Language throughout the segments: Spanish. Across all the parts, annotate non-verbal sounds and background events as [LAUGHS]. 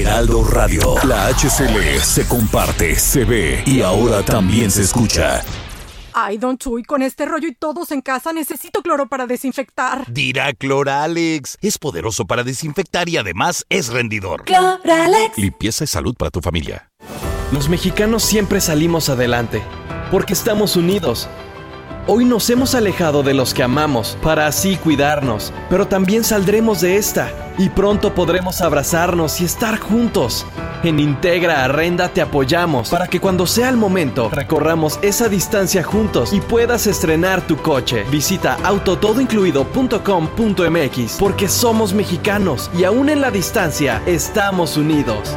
Heraldo Radio, la HCL se comparte, se ve y ahora también se escucha. Ay, Don Chuy, con este rollo y todos en casa necesito cloro para desinfectar. Dirá Cloralex. Es poderoso para desinfectar y además es rendidor. Cloralex. Limpieza y salud para tu familia. Los mexicanos siempre salimos adelante, porque estamos unidos. Hoy nos hemos alejado de los que amamos para así cuidarnos, pero también saldremos de esta y pronto podremos abrazarnos y estar juntos. En Integra Arrenda te apoyamos para que cuando sea el momento recorramos esa distancia juntos y puedas estrenar tu coche. Visita autotodoincluido.com.mx porque somos mexicanos y aún en la distancia estamos unidos.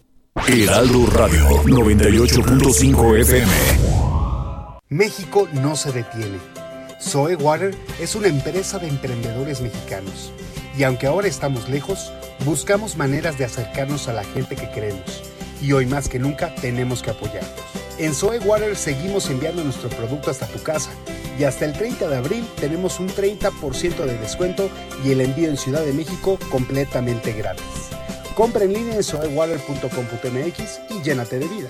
Heraldo Radio 98.5 FM. México no se detiene. Zoe Water es una empresa de emprendedores mexicanos. Y aunque ahora estamos lejos, buscamos maneras de acercarnos a la gente que queremos. Y hoy más que nunca tenemos que apoyarlos. En Zoe Water seguimos enviando nuestro producto hasta tu casa. Y hasta el 30 de abril tenemos un 30% de descuento y el envío en Ciudad de México completamente gratis. Compra en línea en soewater.com.mx y llénate de vida.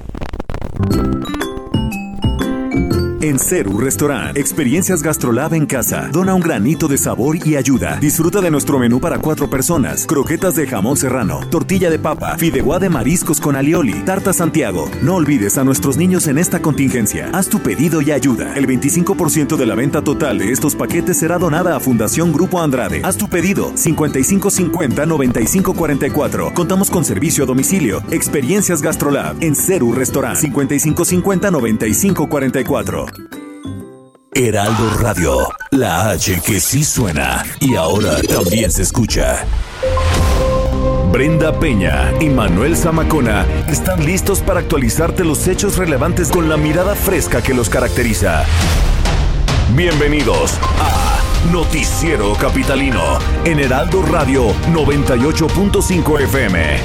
Thank you. En Ceru Restaurant, experiencias GastroLab en casa. Dona un granito de sabor y ayuda. Disfruta de nuestro menú para cuatro personas. Croquetas de jamón serrano, tortilla de papa, fideuá de mariscos con alioli, tarta Santiago. No olvides a nuestros niños en esta contingencia. Haz tu pedido y ayuda. El 25% de la venta total de estos paquetes será donada a Fundación Grupo Andrade. Haz tu pedido 5550-9544. Contamos con servicio a domicilio. Experiencias GastroLab en Ceru Restaurant 5550-9544. Heraldo Radio, la H que sí suena y ahora también se escucha. Brenda Peña y Manuel Zamacona están listos para actualizarte los hechos relevantes con la mirada fresca que los caracteriza. Bienvenidos a Noticiero Capitalino en Heraldo Radio 98.5 FM.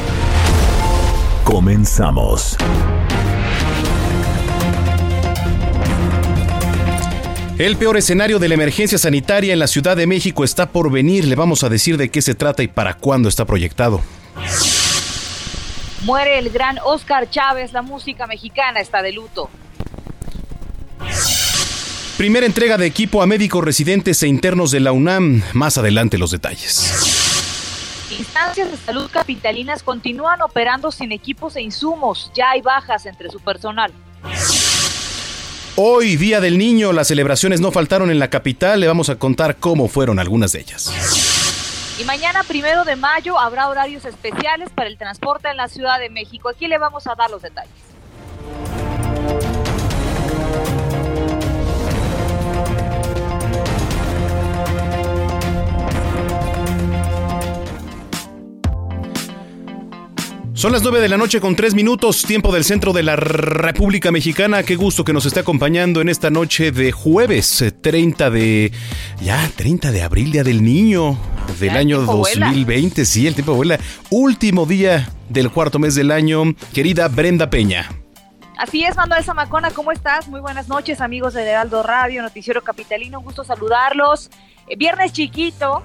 Comenzamos. El peor escenario de la emergencia sanitaria en la Ciudad de México está por venir. Le vamos a decir de qué se trata y para cuándo está proyectado. Muere el gran Oscar Chávez, la música mexicana está de luto. Primera entrega de equipo a médicos residentes e internos de la UNAM. Más adelante los detalles. Instancias de salud capitalinas continúan operando sin equipos e insumos. Ya hay bajas entre su personal. Hoy, Día del Niño, las celebraciones no faltaron en la capital. Le vamos a contar cómo fueron algunas de ellas. Y mañana, primero de mayo, habrá horarios especiales para el transporte en la Ciudad de México. Aquí le vamos a dar los detalles. Son las 9 de la noche con 3 minutos, tiempo del centro de la República Mexicana. Qué gusto que nos esté acompañando en esta noche de jueves 30 de. Ya, 30 de abril, día del niño del Ya, año el tiempo 2020. Sí, el tiempo vuela. Último día del cuarto mes del año. Querida Brenda Peña. Así es, Manuel Zamacona, ¿cómo estás? Muy buenas noches, amigos de Heraldo Radio, Noticiero Capitalino, un gusto saludarlos. Eh, viernes chiquito,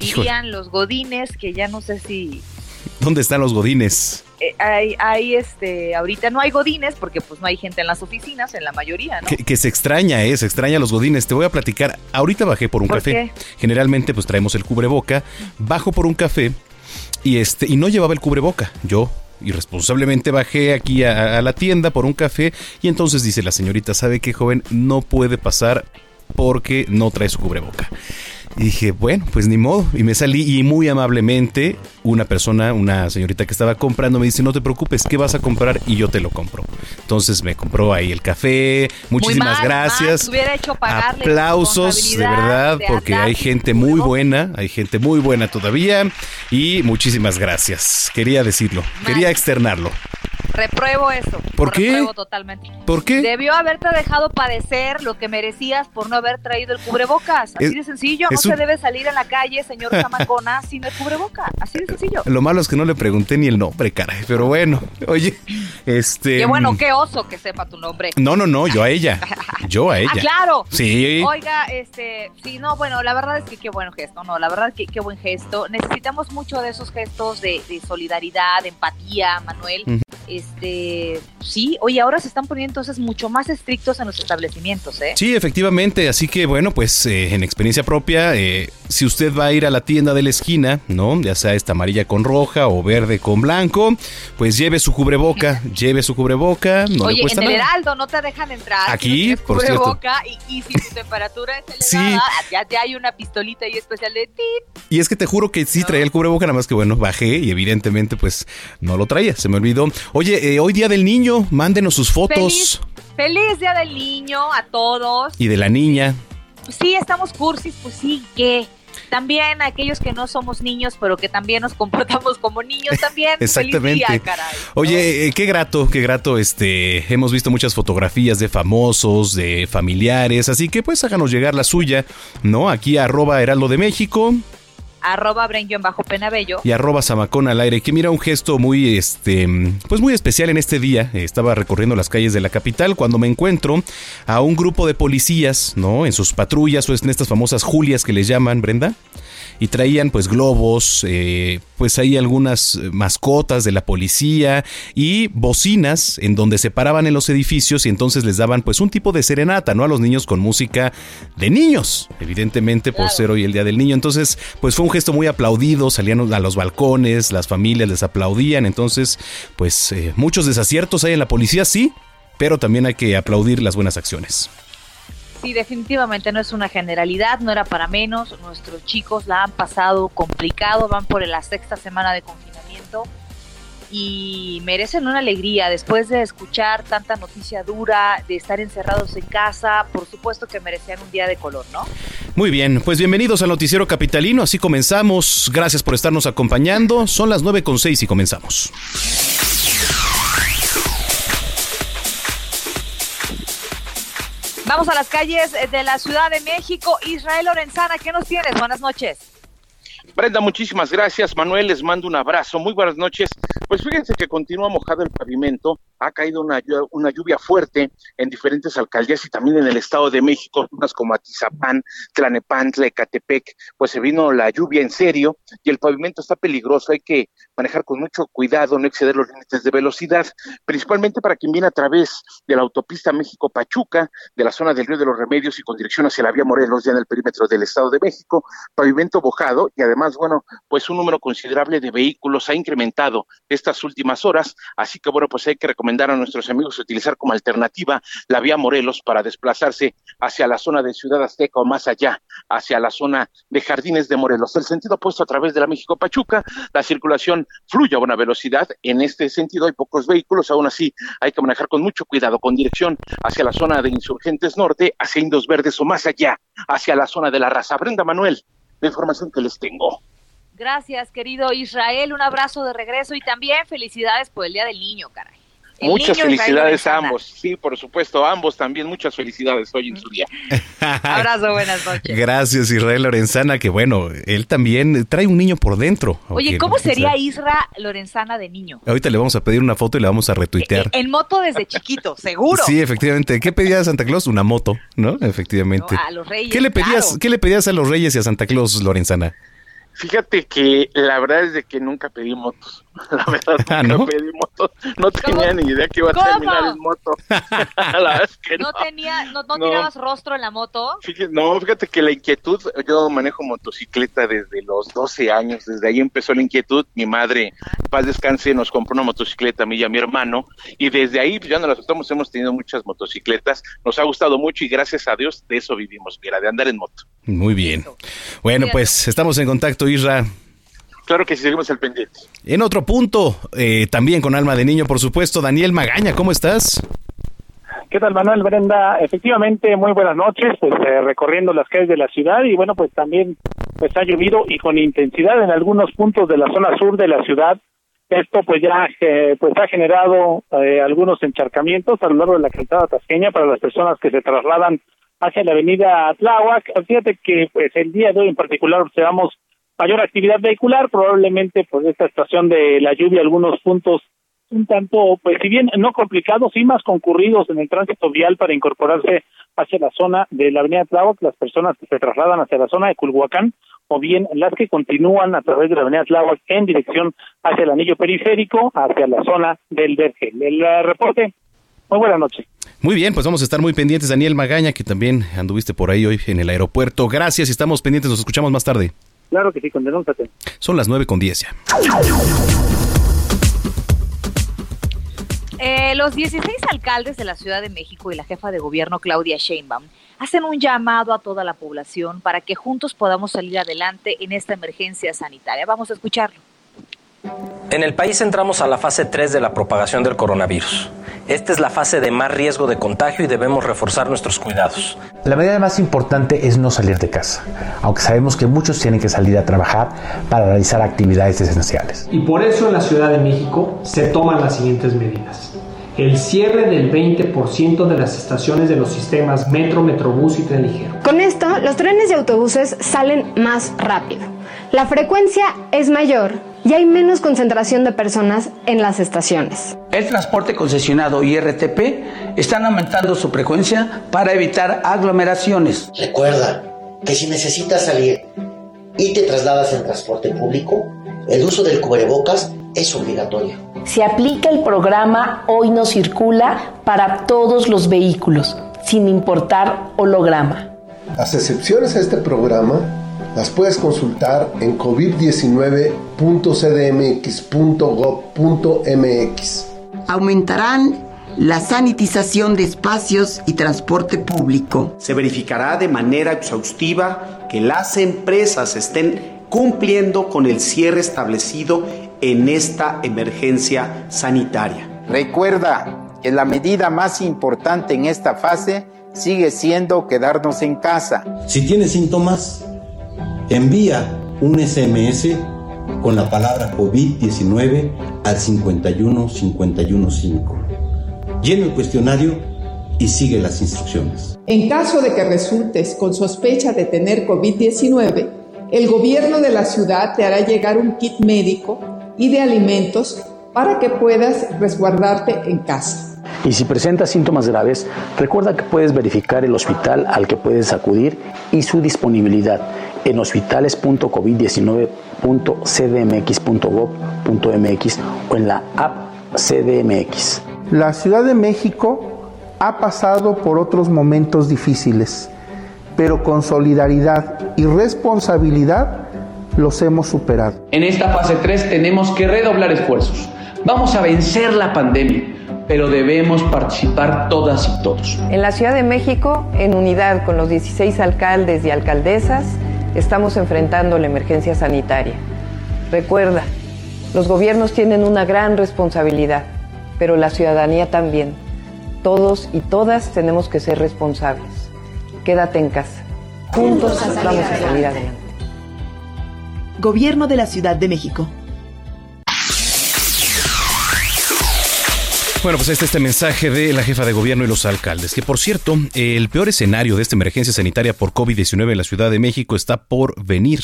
dirían los godines, que ya no sé si ¿Dónde están los godines? eh, hay, hay, este, ahorita no hay godines porque pues no hay gente en las oficinas, en la mayoría, ¿no? Que, que se extraña, ¿eh? Se extraña los godines. Te voy a platicar. Ahorita bajé por un ¿Por café. qué? Generalmente, pues traemos el cubreboca. Bajo por un café y este y no llevaba el cubreboca. Yo irresponsablemente bajé aquí a, a la tienda por un café y entonces dice la señorita, ¿sabe qué, joven? No puede pasar porque no trae su cubreboca. Y dije, bueno, pues ni modo. Y me salí y muy amablemente una persona, una señorita que estaba comprando, me dice, no te preocupes, ¿qué vas a comprar? Y yo te lo compro. Entonces me compró ahí el café. Muchísimas mal, gracias. mal, hubiera hecho Aplausos, de verdad, de porque hay gente muy buena, hay gente muy buena todavía. Y muchísimas gracias. Quería decirlo, quería externarlo. Repruebo eso. ¿Por qué? Repruebo totalmente. ¿Por qué? Debió haberte dejado padecer lo que merecías por no haber traído el cubrebocas. Así Es- de sencillo. No se debe salir en la calle, señor Zamacona, [LAUGHS] sin el cubreboca. Así de sencillo. Lo malo es que no le pregunté ni el nombre, caray. Pero bueno, oye, este. Qué bueno, qué oso que sepa tu nombre. No, no, no, yo a ella. [LAUGHS] Yo a ella. Ah, claro. Sí. Oiga, este, sí, no, bueno, la verdad es que qué buen gesto, no, la verdad que qué buen gesto. Necesitamos mucho de esos gestos de, de solidaridad, de empatía, Manuel. Ujú. Este, sí, oye, ahora se están poniendo entonces mucho más estrictos en los establecimientos, ¿eh? Sí, efectivamente. Así que bueno, pues eh, en experiencia propia, eh, si usted va a ir a la tienda de la esquina, ¿no? Ya sea esta amarilla con roja o verde con blanco, pues lleve su cubreboca, [LAUGHS] lleve su cubreboca, no Oye, le cuesta en el nada. Heraldo no te dejan entrar. si Aquí, no por cierto. cubreboca, Y, y si tu temperatura es Sí. elevada, ya, ya hay una pistolita ahí especial de ti. Y es que te juro que sí traía el cubreboca, nada más que bueno, bajé y evidentemente pues no lo traía, se me olvidó. Oye, eh, hoy día del niño, mándenos sus fotos Feliz, feliz Día del Niño a todos. y de la niña. Sí, estamos cursis, pues sí, que también aquellos que no somos niños, pero que también nos comportamos como niños [LAUGHS] también. Exactamente. Feliz día, caray. Oye, eh, qué grato, qué grato, este, hemos visto muchas fotografías de famosos, de familiares, así que pues háganos llegar la suya, ¿no? Aquí arroba Heraldo de México Arroba Brenguión bajo Penabello. y arroba Zamacón al aire, que mira un gesto muy, este, pues muy especial en este día. Estaba recorriendo las calles de la capital cuando me encuentro a un grupo de policías, ¿no? En sus patrullas o en estas famosas Julias que les llaman, Brenda. Y traían pues globos, eh, pues ahí algunas mascotas de la policía y bocinas en donde se paraban en los edificios y entonces les daban pues un tipo de serenata, ¿no? A los niños con música de niños, evidentemente por ser hoy el Día del Niño. Entonces pues fue un gesto muy aplaudido, salían a los balcones, las familias les aplaudían, entonces pues eh, muchos desaciertos hay en la policía, sí, pero también hay que aplaudir las buenas acciones. Sí, definitivamente no es una generalidad, no era para menos. Nuestros chicos la han pasado complicado, van por la sexta semana de confinamiento y merecen una alegría después de escuchar tanta noticia dura, de estar encerrados en casa. Por supuesto que merecían un día de color, ¿no? Muy bien, pues bienvenidos al Noticiero Capitalino, así comenzamos. Gracias por estarnos acompañando. Son las 9 con 6 y comenzamos. Vamos a las calles de la Ciudad de México. Israel Lorenzana, ¿qué nos tienes? Buenas noches. Brenda, muchísimas gracias. Manuel, les mando un abrazo. Muy buenas noches. Pues fíjense que continúa mojado el pavimento. Ha caído una, una lluvia fuerte en diferentes alcaldías y también en el Estado de México, unas como Atizapán, Tlanepantla, Ecatepec. Pues se vino la lluvia en serio y el pavimento está peligroso. Hay que manejar con mucho cuidado, no exceder los límites de velocidad, principalmente para quien viene a través de la autopista México-Pachuca, de la zona del Río de los Remedios y con dirección hacia la vía Morelos, ya en el perímetro del Estado de México. Pavimento mojado y además, bueno, pues un número considerable de vehículos ha incrementado estas últimas horas. Así que, bueno, pues hay que recomendar a nuestros amigos utilizar como alternativa la vía Morelos para desplazarse hacia la zona de Ciudad Azteca o más allá, hacia la zona de Jardines de Morelos. El sentido opuesto a través de la México Pachuca, la circulación fluye a buena velocidad. En este sentido hay pocos vehículos, aún así hay que manejar con mucho cuidado, con dirección hacia la zona de Insurgentes Norte, hacia Indos Verdes o más allá, hacia la zona de la raza. Brenda Manuel, la información que les tengo. Gracias, querido Israel. Un abrazo de regreso y también felicidades por el Día del Niño, caray. muchas felicidades a ambos. Sí, por supuesto, a ambos también muchas felicidades hoy en su día. [LAUGHS] [LAUGHS] Abrazo, buenas noches. Gracias, Israel Lorenzana, que bueno, él también trae un niño por dentro. Oye, ¿cómo sería Isra Lorenzana de niño? Ahorita le vamos a pedir una foto y la vamos a retuitear. En, moto desde chiquito, [LAUGHS] seguro. Sí, efectivamente. ¿Qué pedía Santa Claus? Una moto, ¿no? Efectivamente. a los reyes. ¿Qué le pedías, ¿qué le pedías a los reyes y a Santa Claus, Lorenzana? Fíjate que la verdad es de que nunca pedí motos. [LAUGHS] La verdad, [LAUGHS] Ah, nunca ¿no? pedí motos. No tenía ni idea que iba a ¿Cómo? terminar en moto. [LAUGHS] la verdad es que no. ¿No, tenía, no, no No. tirabas rostro en la moto? Fíjate, no, fíjate que la inquietud, yo manejo motocicleta desde los 12 años, desde ahí empezó la inquietud. Mi madre, paz descanse, nos compró una motocicleta a mí y a mi hermano, y desde ahí pues, ya nos la soltamos, hemos tenido muchas motocicletas, nos ha gustado mucho y gracias a Dios de eso vivimos, mira, de andar en moto. Muy bien. Bueno, pues estamos en contacto, Isra. Claro que sí, seguimos al pendiente. En otro punto, eh, también con alma de niño, por supuesto, Daniel Magaña, ¿cómo estás? ¿Qué tal, Manuel Brenda? Efectivamente, muy buenas noches, pues eh, recorriendo las calles de la ciudad y bueno, pues también pues ha llovido y con intensidad en algunos puntos de la zona sur de la ciudad. Esto pues ya eh, pues ha generado eh, algunos encharcamientos a lo largo de la calzada tasqueña para las personas que se trasladan hacia la avenida Tláhuac. Fíjate que pues el día de hoy en particular observamos mayor actividad vehicular, probablemente pues esta estación de la lluvia algunos puntos un tanto, pues si bien no complicados, sí más concurridos en el tránsito vial para incorporarse hacia la zona de la avenida Tláhuac, las personas que se trasladan hacia la zona de Culhuacán, o bien las que continúan a través de la avenida Tláhuac en dirección hacia el anillo periférico, hacia la zona del Vergel. El eh, reporte, muy buenas noches. Muy bien, pues vamos a estar muy pendientes, Daniel Magaña, que también anduviste por ahí hoy en el aeropuerto. Gracias y estamos pendientes, nos escuchamos más tarde. Claro que sí, condénate. Son las 9 con 10 ya. Eh, los 16 alcaldes de la Ciudad de México y la jefa de gobierno Claudia Sheinbaum hacen un llamado a toda la población para que juntos podamos salir adelante en esta emergencia sanitaria. Vamos a escucharlo. En el país entramos a la fase 3 de la propagación del coronavirus. Esta es la fase de más riesgo de contagio y debemos reforzar nuestros cuidados. La medida más importante es no salir de casa, aunque sabemos que muchos tienen que salir a trabajar para realizar actividades esenciales. Y por eso en la Ciudad de México se toman las siguientes medidas. El cierre del 20% de las estaciones de los sistemas Metro, Metrobús y Tren Ligero. Con esto, los trenes y autobuses salen más rápido. La frecuencia es mayor y hay menos concentración de personas en las estaciones. El transporte concesionado y RTP están aumentando su frecuencia para evitar aglomeraciones. Recuerda que si necesitas salir y te trasladas en transporte público, el uso del cubrebocas es obligatorio. Se aplica el programa Hoy no circula para todos los vehículos, sin importar holograma. Las excepciones a este programa las puedes consultar en covid19.cdmx.gov.mx. Aumentarán la sanitización de espacios y transporte público. Se verificará de manera exhaustiva que las empresas estén cumpliendo con el cierre establecido en esta emergencia sanitaria. Recuerda que la medida más importante en esta fase sigue siendo quedarnos en casa. Si tienes síntomas, envía un SMS con la palabra COVID-19 al 51515. Llena el cuestionario y sigue las instrucciones. En caso de que resultes con sospecha de tener COVID-19, el gobierno de la ciudad te hará llegar un kit médico y de alimentos para que puedas resguardarte en casa. Y si presentas síntomas graves, recuerda que puedes verificar el hospital al que puedes acudir y su disponibilidad en hospitales.covid19.cdmx.gov.mx o en la app CDMX. La Ciudad de México ha pasado por otros momentos difíciles, pero con solidaridad y responsabilidad los hemos superado. En esta fase 3 tenemos que redoblar esfuerzos. Vamos a vencer la pandemia. Pero debemos participar todas y todos. En la Ciudad de México, en unidad con los 16 alcaldes y alcaldesas, estamos enfrentando la emergencia sanitaria. Recuerda, los gobiernos tienen una gran responsabilidad, pero la ciudadanía también. Todos y todas tenemos que ser responsables. Quédate en casa. Juntos vamos a salir adelante. Gobierno de la Ciudad de México. Bueno, pues este este mensaje de la jefa de gobierno y los alcaldes, que por cierto, el peor escenario de esta emergencia sanitaria por COVID-19 en la Ciudad de México está por venir.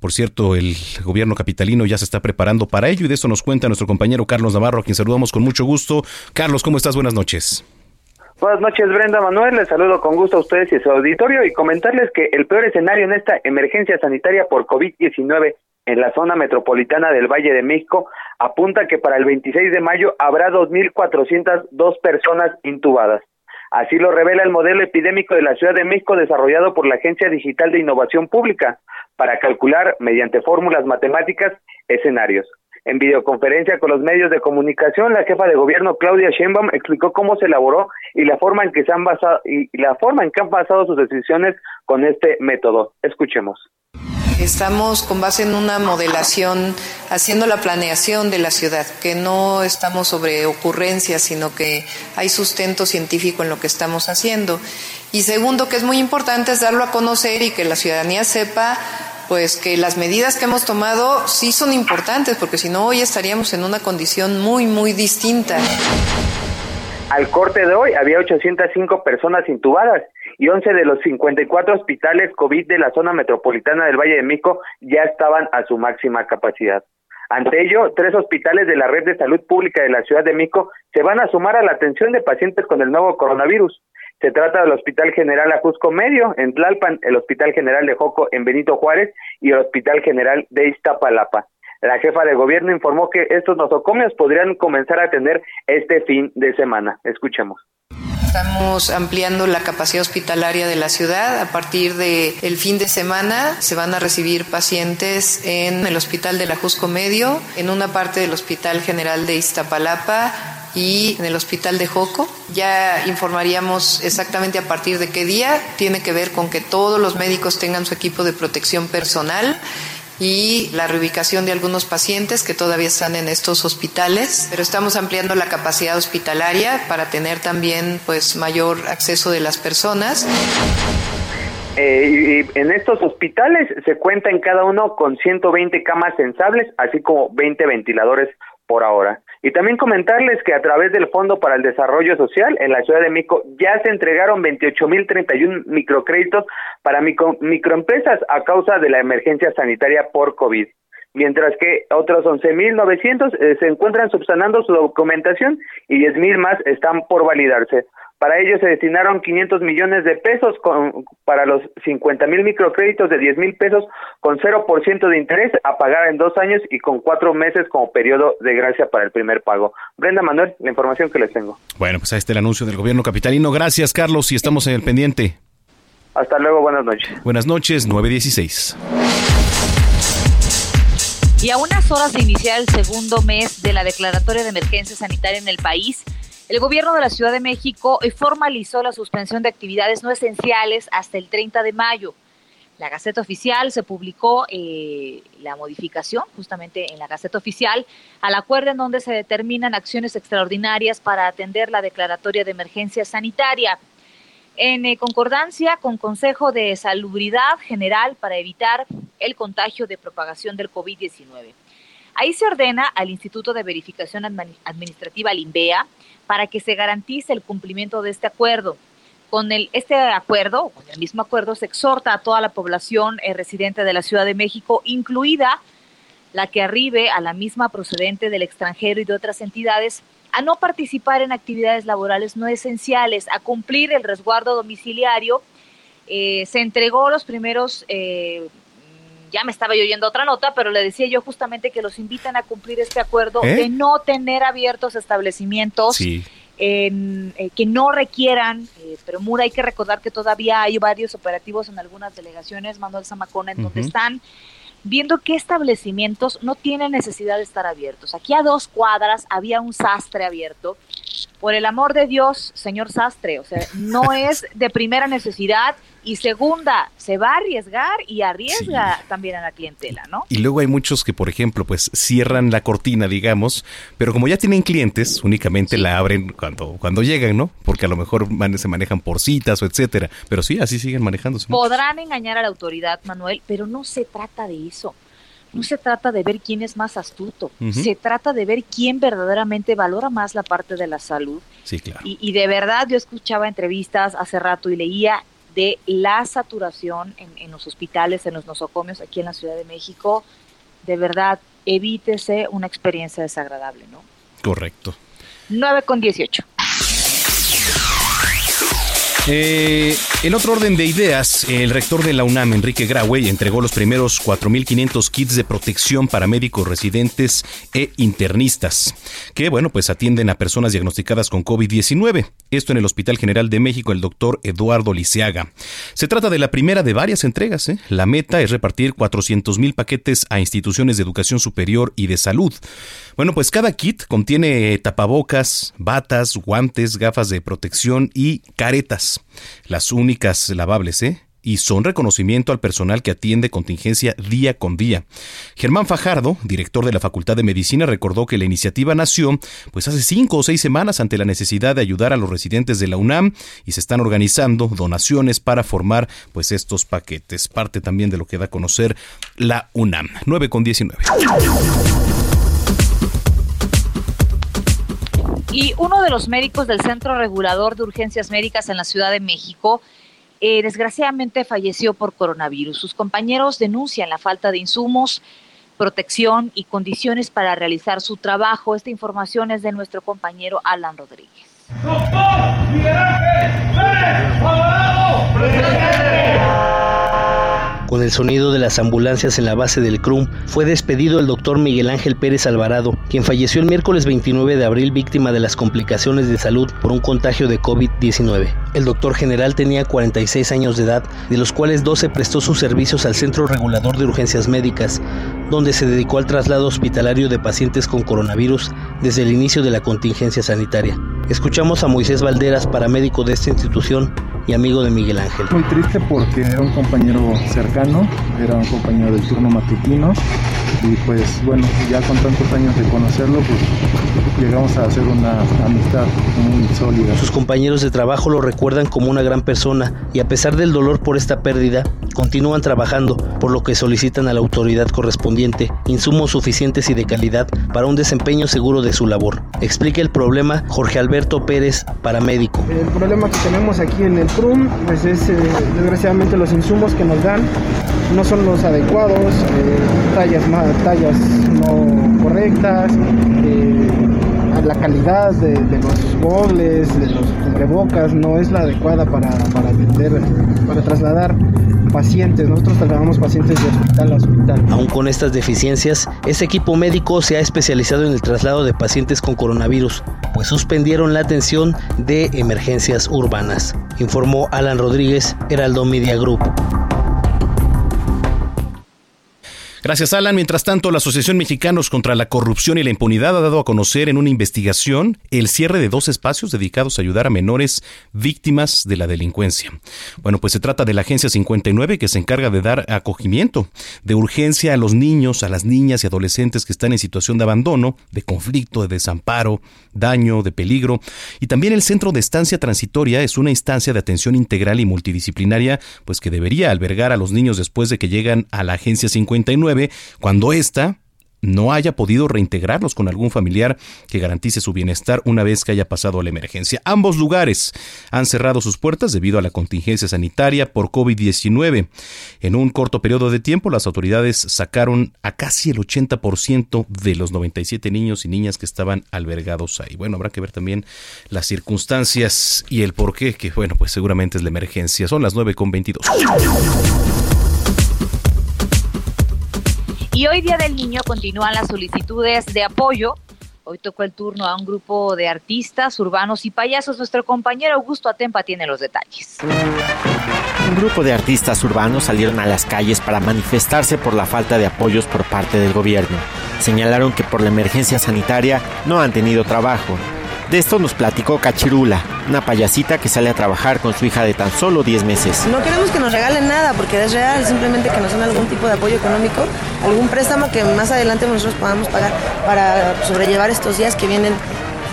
Por cierto, el gobierno capitalino ya se está preparando para ello y de eso nos cuenta nuestro compañero Carlos Navarro, a quien saludamos con mucho gusto. Carlos, ¿cómo estás? Buenas noches. Buenas noches, Brenda Manuel. Les saludo con gusto a ustedes y a su auditorio y comentarles que el peor escenario en esta emergencia sanitaria por COVID-19 en la zona metropolitana del Valle de México apunta que para el 26 de mayo habrá 2.402 personas intubadas. Así lo revela el modelo epidémico de la Ciudad de México desarrollado por la Agencia Digital de Innovación Pública para calcular mediante fórmulas matemáticas escenarios. En videoconferencia con los medios de comunicación, la jefa de gobierno Claudia Sheinbaum explicó cómo se elaboró y la forma en que se han basado y la forma en que han basado sus decisiones con este método. Escuchemos. Estamos con base en una modelación haciendo la planeación de la ciudad, que no estamos sobre ocurrencias, sino que hay sustento científico en lo que estamos haciendo. Y segundo, que es muy importante, es darlo a conocer y que la ciudadanía sepa pues que las medidas que hemos tomado sí son importantes, porque si no hoy estaríamos en una condición muy, muy distinta. Al corte de hoy había 805 personas intubadas y 11 de los 54 hospitales COVID de la zona metropolitana del Valle de México ya estaban a su máxima capacidad. Ante ello, tres hospitales de la red de salud pública de la Ciudad de México se van a sumar a la atención de pacientes con el nuevo coronavirus. Se trata del Hospital General Ajusco Medio en Tlalpan, el Hospital General de Joco en Benito Juárez y el Hospital General de Iztapalapa. La jefa de gobierno informó que estos nosocomios podrían comenzar a atender este fin de semana. Escuchemos. Estamos ampliando la capacidad hospitalaria de la ciudad. A partir del el fin de semana se van a recibir pacientes en el Hospital del Ajusco Medio, en una parte del Hospital General de Iztapalapa y en el Hospital de Joco. Ya informaríamos exactamente a partir de qué día. Tiene que ver con que todos los médicos tengan su equipo de protección personal y la reubicación de algunos pacientes que todavía están en estos hospitales, pero estamos ampliando la capacidad hospitalaria para tener también pues mayor acceso de las personas. Eh, en estos hospitales se cuenta en cada uno con 120 camas sensables, así como 20 ventiladores por ahora. Y también comentarles que a través del Fondo para el Desarrollo Social en la Ciudad de México ya se entregaron 28.031 microcréditos para micro, microempresas a causa de la emergencia sanitaria por COVID. Mientras que otros 11.900 eh, se encuentran subsanando su documentación y 10.000 más están por validarse. Para ello se destinaron 500 millones de pesos con, para los 50 mil microcréditos de 10 mil pesos con 0% de interés a pagar en dos años y con cuatro meses como periodo de gracia para el primer pago. Brenda Manuel, la información que les tengo. Bueno, pues ahí está el anuncio del gobierno capitalino. Gracias, Carlos, y estamos en el pendiente. Hasta luego, buenas noches. Buenas noches, 916. Y a unas horas de iniciar el segundo mes de la declaratoria de emergencia sanitaria en el país, el gobierno de la Ciudad de México formalizó la suspensión de actividades no esenciales hasta el 30 de mayo. La Gaceta Oficial se publicó eh, la modificación, justamente en la Gaceta Oficial, al acuerdo en donde se determinan acciones extraordinarias para atender la declaratoria de emergencia sanitaria. En eh, concordancia con Consejo de Salubridad General para evitar el contagio de propagación del COVID-19. Ahí se ordena al Instituto de Verificación Administrativa, al INVEA, para que se garantice el cumplimiento de este acuerdo. Con el, este acuerdo, con el mismo acuerdo, se exhorta a toda la población eh, residente de la Ciudad de México, incluida la que arribe a la misma procedente del extranjero y de otras entidades, a no participar en actividades laborales no esenciales, a cumplir el resguardo domiciliario. Eh, se entregó los primeros eh, ya me estaba yo oyendo otra nota, pero le decía yo justamente que los invitan a cumplir este acuerdo ¿Eh? de no tener abiertos establecimientos. En, eh, que no requieran, eh, pero Mura hay que recordar que todavía hay varios operativos en algunas delegaciones, Manuel Zamacona, en donde están viendo qué establecimientos no tienen necesidad de estar abiertos. Aquí a dos cuadras había un sastre abierto. Por el amor de Dios, señor sastre, o sea, no [LAUGHS] es de primera necesidad y segunda, se va a arriesgar y arriesga también a la clientela, ¿no? Y luego hay muchos que, por ejemplo, pues cierran la cortina, digamos, pero como ya tienen clientes, únicamente la abren cuando, cuando llegan, ¿no? Porque a lo mejor se manejan por citas o etcétera. Pero sí, así siguen manejándose. Podrán engañar a la autoridad, Manuel, pero no se trata de eso. No se trata de ver quién es más astuto, se trata de ver quién verdaderamente valora más la parte de la salud. Sí, claro. Y, y de verdad yo escuchaba entrevistas hace rato y leía de la saturación en, los hospitales, en los nosocomios aquí en la Ciudad de México, de verdad, evítese una experiencia desagradable, ¿no? Correcto. 9 con 18. Eh, en otro orden de ideas, el rector de la UNAM, Enrique Graue, entregó los primeros 4.500 kits de protección para médicos residentes e internistas, que, bueno, pues atienden a personas diagnosticadas con COVID-19. Esto en el Hospital General de México, el doctor Eduardo Liceaga. Se trata de la primera de varias entregas. ¿eh? La meta es repartir 400.000 paquetes a instituciones de educación superior y de salud. Bueno, pues cada kit contiene tapabocas, batas, guantes, gafas de protección y caretas. Las únicas lavables, ¿eh? y son reconocimiento al personal que atiende contingencia día con día. Germán Fajardo, director de la Facultad de Medicina, recordó que la iniciativa nació pues hace cinco o seis semanas ante la necesidad de ayudar a los residentes de la UNAM y se están organizando donaciones para formar pues estos paquetes. Parte también de lo que da a conocer la UNAM. 9 con 19. Y uno de los médicos del Centro Regulador de Urgencias Médicas en la Ciudad de México, eh, desgraciadamente falleció por coronavirus. Sus compañeros denuncian la falta de insumos, protección y condiciones para realizar su trabajo. Esta información es de nuestro compañero Alan Rodríguez. Con el sonido de las ambulancias en la base del CRUM, fue despedido el doctor Miguel Ángel Pérez Alvarado, quien falleció el miércoles 29 de abril víctima de las complicaciones de salud por un contagio de COVID-19. El doctor general tenía 46 años de edad, de los cuales 12 prestó sus servicios al Centro Regulador de Urgencias Médicas, donde se dedicó al traslado hospitalario de pacientes con coronavirus desde el inicio de la contingencia sanitaria. Escuchamos a Moisés Valderas, paramédico de esta institución, y amigo de Miguel Ángel. Muy triste porque era un compañero cercano, era un compañero del turno matutino y pues bueno, ya con tantos años de conocerlo, pues llegamos a hacer una amistad muy sólida. Sus compañeros de trabajo lo recuerdan como una gran persona y a pesar del dolor por esta pérdida, continúan trabajando, por lo que solicitan a la autoridad correspondiente insumos suficientes y de calidad para un desempeño seguro de su labor. Explica el problema Jorge Alberto Pérez, paramédico. El problema que tenemos aquí en el CRUM pues es eh, desgraciadamente los insumos que nos dan no son los adecuados, eh, tallas, más, tallas no correctas, eh, la calidad de, los gobles, de los cubrebocas no es la adecuada para, para atender, para trasladar pacientes. Nosotros trasladamos pacientes de hospital a hospital. Aún con estas deficiencias, este equipo médico se ha especializado en el traslado de pacientes con coronavirus, pues suspendieron la atención de emergencias urbanas, informó Alan Rodríguez, Heraldo Media Group. Gracias, Alan. Mientras tanto, la Asociación Mexicanos contra la Corrupción y la Impunidad ha dado a conocer en una investigación el cierre de dos espacios dedicados a ayudar a menores víctimas de la delincuencia. Bueno, pues se trata de la Agencia 59 que se encarga de dar acogimiento de urgencia a los niños, a las niñas y adolescentes que están en situación de abandono, de conflicto, de desamparo, daño, de peligro. Y también el Centro de Estancia Transitoria es una instancia de atención integral y multidisciplinaria, pues que debería albergar a los niños después de que llegan a la Agencia 59 cuando ésta no haya podido reintegrarlos con algún familiar que garantice su bienestar una vez que haya pasado la emergencia. Ambos lugares han cerrado sus puertas debido a la contingencia sanitaria por COVID-19. En un corto periodo de tiempo, las autoridades sacaron a casi el 80% de los 97 niños y niñas que estaban albergados ahí. Bueno, habrá que ver también las circunstancias y el por qué, que bueno, pues seguramente es la emergencia. Son las 9 con 22. Y hoy Día del Niño continúan las solicitudes de apoyo Hoy tocó el turno a un grupo de artistas, urbanos y payasos. Nuestro compañero Augusto Atempa tiene los detalles. Un grupo de artistas urbanos salieron a las calles para manifestarse por la falta de apoyos por parte del gobierno. Señalaron que por la emergencia sanitaria no han tenido trabajo. De esto nos platicó Cachirula, una payasita que sale a trabajar con su hija de tan solo 10 meses. No queremos que nos regalen nada porque es real, simplemente que nos den algún tipo de apoyo económico, algún préstamo que más adelante nosotros podamos pagar para sobrellevar estos días que vienen,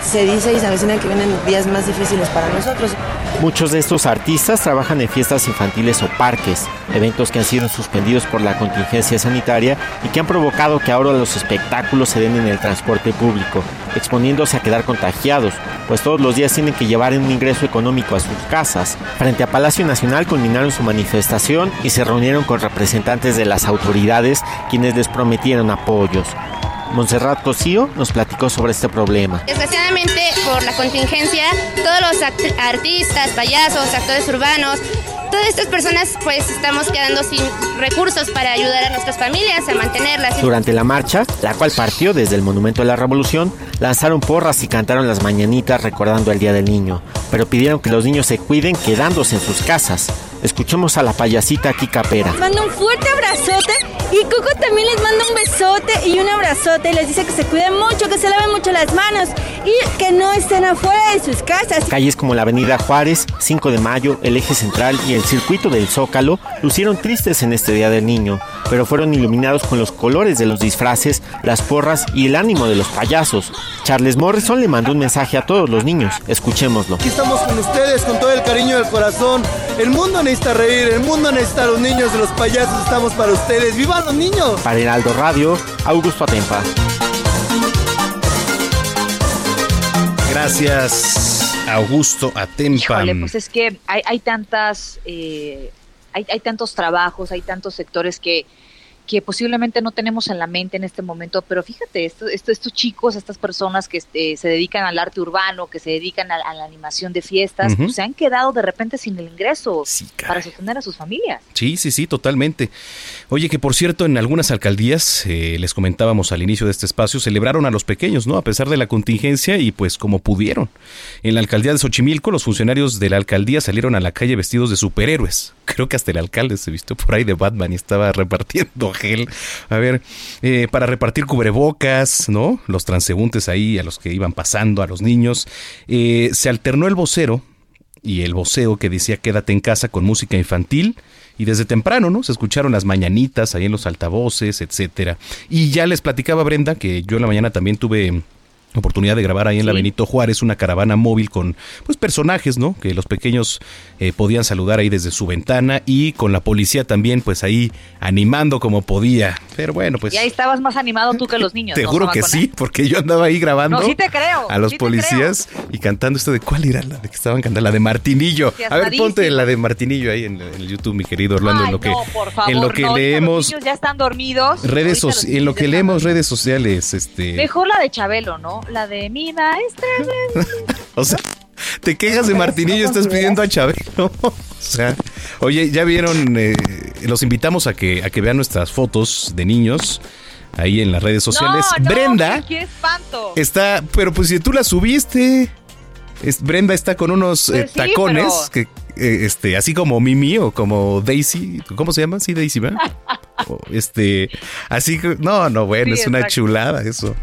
se dice y se avecina que vienen días más difíciles para nosotros. Muchos de estos artistas trabajan en fiestas infantiles o parques, eventos que han sido suspendidos por la contingencia sanitaria y que han provocado que ahora los espectáculos se den en el transporte público, exponiéndose a quedar contagiados, pues todos los días tienen que llevar un ingreso económico a sus casas. Frente a Palacio Nacional culminaron su manifestación y se reunieron con representantes de las autoridades quienes les prometieron apoyos. Montserrat Cosío nos platicó sobre este problema. Desgraciadamente, por la contingencia, todos los artistas, payasos, actores urbanos, todas estas personas pues estamos quedando sin recursos para ayudar a nuestras familias a mantenerlas. Durante la marcha, la cual partió desde el Monumento de la Revolución, lanzaron porras y cantaron las mañanitas recordando el Día del Niño, pero pidieron que los niños se cuiden quedándose en sus casas. Escuchemos a la payasita Kika Pera. Manda un fuerte abrazote y Coco también les manda un besote y un abrazote y les dice que se cuiden mucho, que se laven mucho las manos y que no estén afuera de sus casas. Calles como la Avenida Juárez, 5 de Mayo, el Eje Central y el Circuito del Zócalo lucieron tristes en este Día del Niño, pero fueron iluminados con los colores de los disfraces, las porras y el ánimo de los payasos. Charles Morrison le mandó un mensaje a todos los niños. Escuchémoslo. Aquí estamos con ustedes con todo el cariño del corazón. El mundo necesita reír, el mundo necesita a los niños, los payasos estamos para ustedes. ¡Vivan los niños! Para Heraldo Radio, Augusto Atempa. Gracias, Augusto Atempa. Híjole, pues es que hay, hay tantas, eh, hay, hay tantos trabajos, hay tantos sectores que, que posiblemente no tenemos en la mente en este momento, pero fíjate, esto, esto, estos chicos, estas personas que este, se dedican al arte urbano, que se dedican a, a la animación de fiestas, pues se han quedado de repente sin el ingreso para sostener a sus familias. Sí, sí, sí, totalmente. Oye, que por cierto, en algunas alcaldías, eh, les comentábamos al inicio de este espacio, celebraron a los pequeños, ¿no? A pesar de la contingencia y pues como pudieron. En la alcaldía de Xochimilco, los funcionarios de la alcaldía salieron a la calle vestidos de superhéroes. [LAUGHS] Creo que hasta el alcalde se vistió por ahí de Batman y estaba repartiendo A ver, eh, para repartir cubrebocas, ¿no? Los transeúntes ahí, a los que iban pasando, a los niños. Eh, se alternó el vocero y el voceo que decía quédate en casa con música infantil y desde temprano, ¿no? Se escucharon las mañanitas ahí en los altavoces, etcétera. Y ya les platicaba Brenda que yo en la mañana también tuve oportunidad de grabar ahí en la Benito Juárez una caravana móvil con pues personajes, ¿no? Que los pequeños eh, podían saludar ahí desde su ventana y con la policía también pues ahí animando como podía. Pero bueno, pues y ahí estabas más animado tú que los niños. [LAUGHS] te ¿no, juro que sí, porque yo andaba ahí grabando No, sí te creo, a los sí policías y cantando esto de cuál era la de que estaban cantando, la de Martinillo. A ver, ponte la de Martinillo ahí en, en el YouTube, mi querido Orlando, en lo que No, por favor, en lo que leemos Los niños ya están dormidos. redes niños en lo que leemos redes sociales, este, Mejor la de Chabelo, ¿no? La de mi maestra. [LAUGHS] o sea, te quejas de Martinillo, estás pidiendo a Chabelo. [LAUGHS] O sea, oye, ya vieron, eh, los invitamos a que a que vean nuestras fotos de niños ahí en las redes sociales. No, no, Brenda qué espanto. está, pero pues si tú la subiste, es- Brenda está con unos eh, Pues sí, tacones que eh, este, así como Mimi o como Daisy, ¿cómo se llama? Sí, Daisy, ¿verdad? [LAUGHS] Este, así que, no, no, bueno, Sí, es una chulada eso.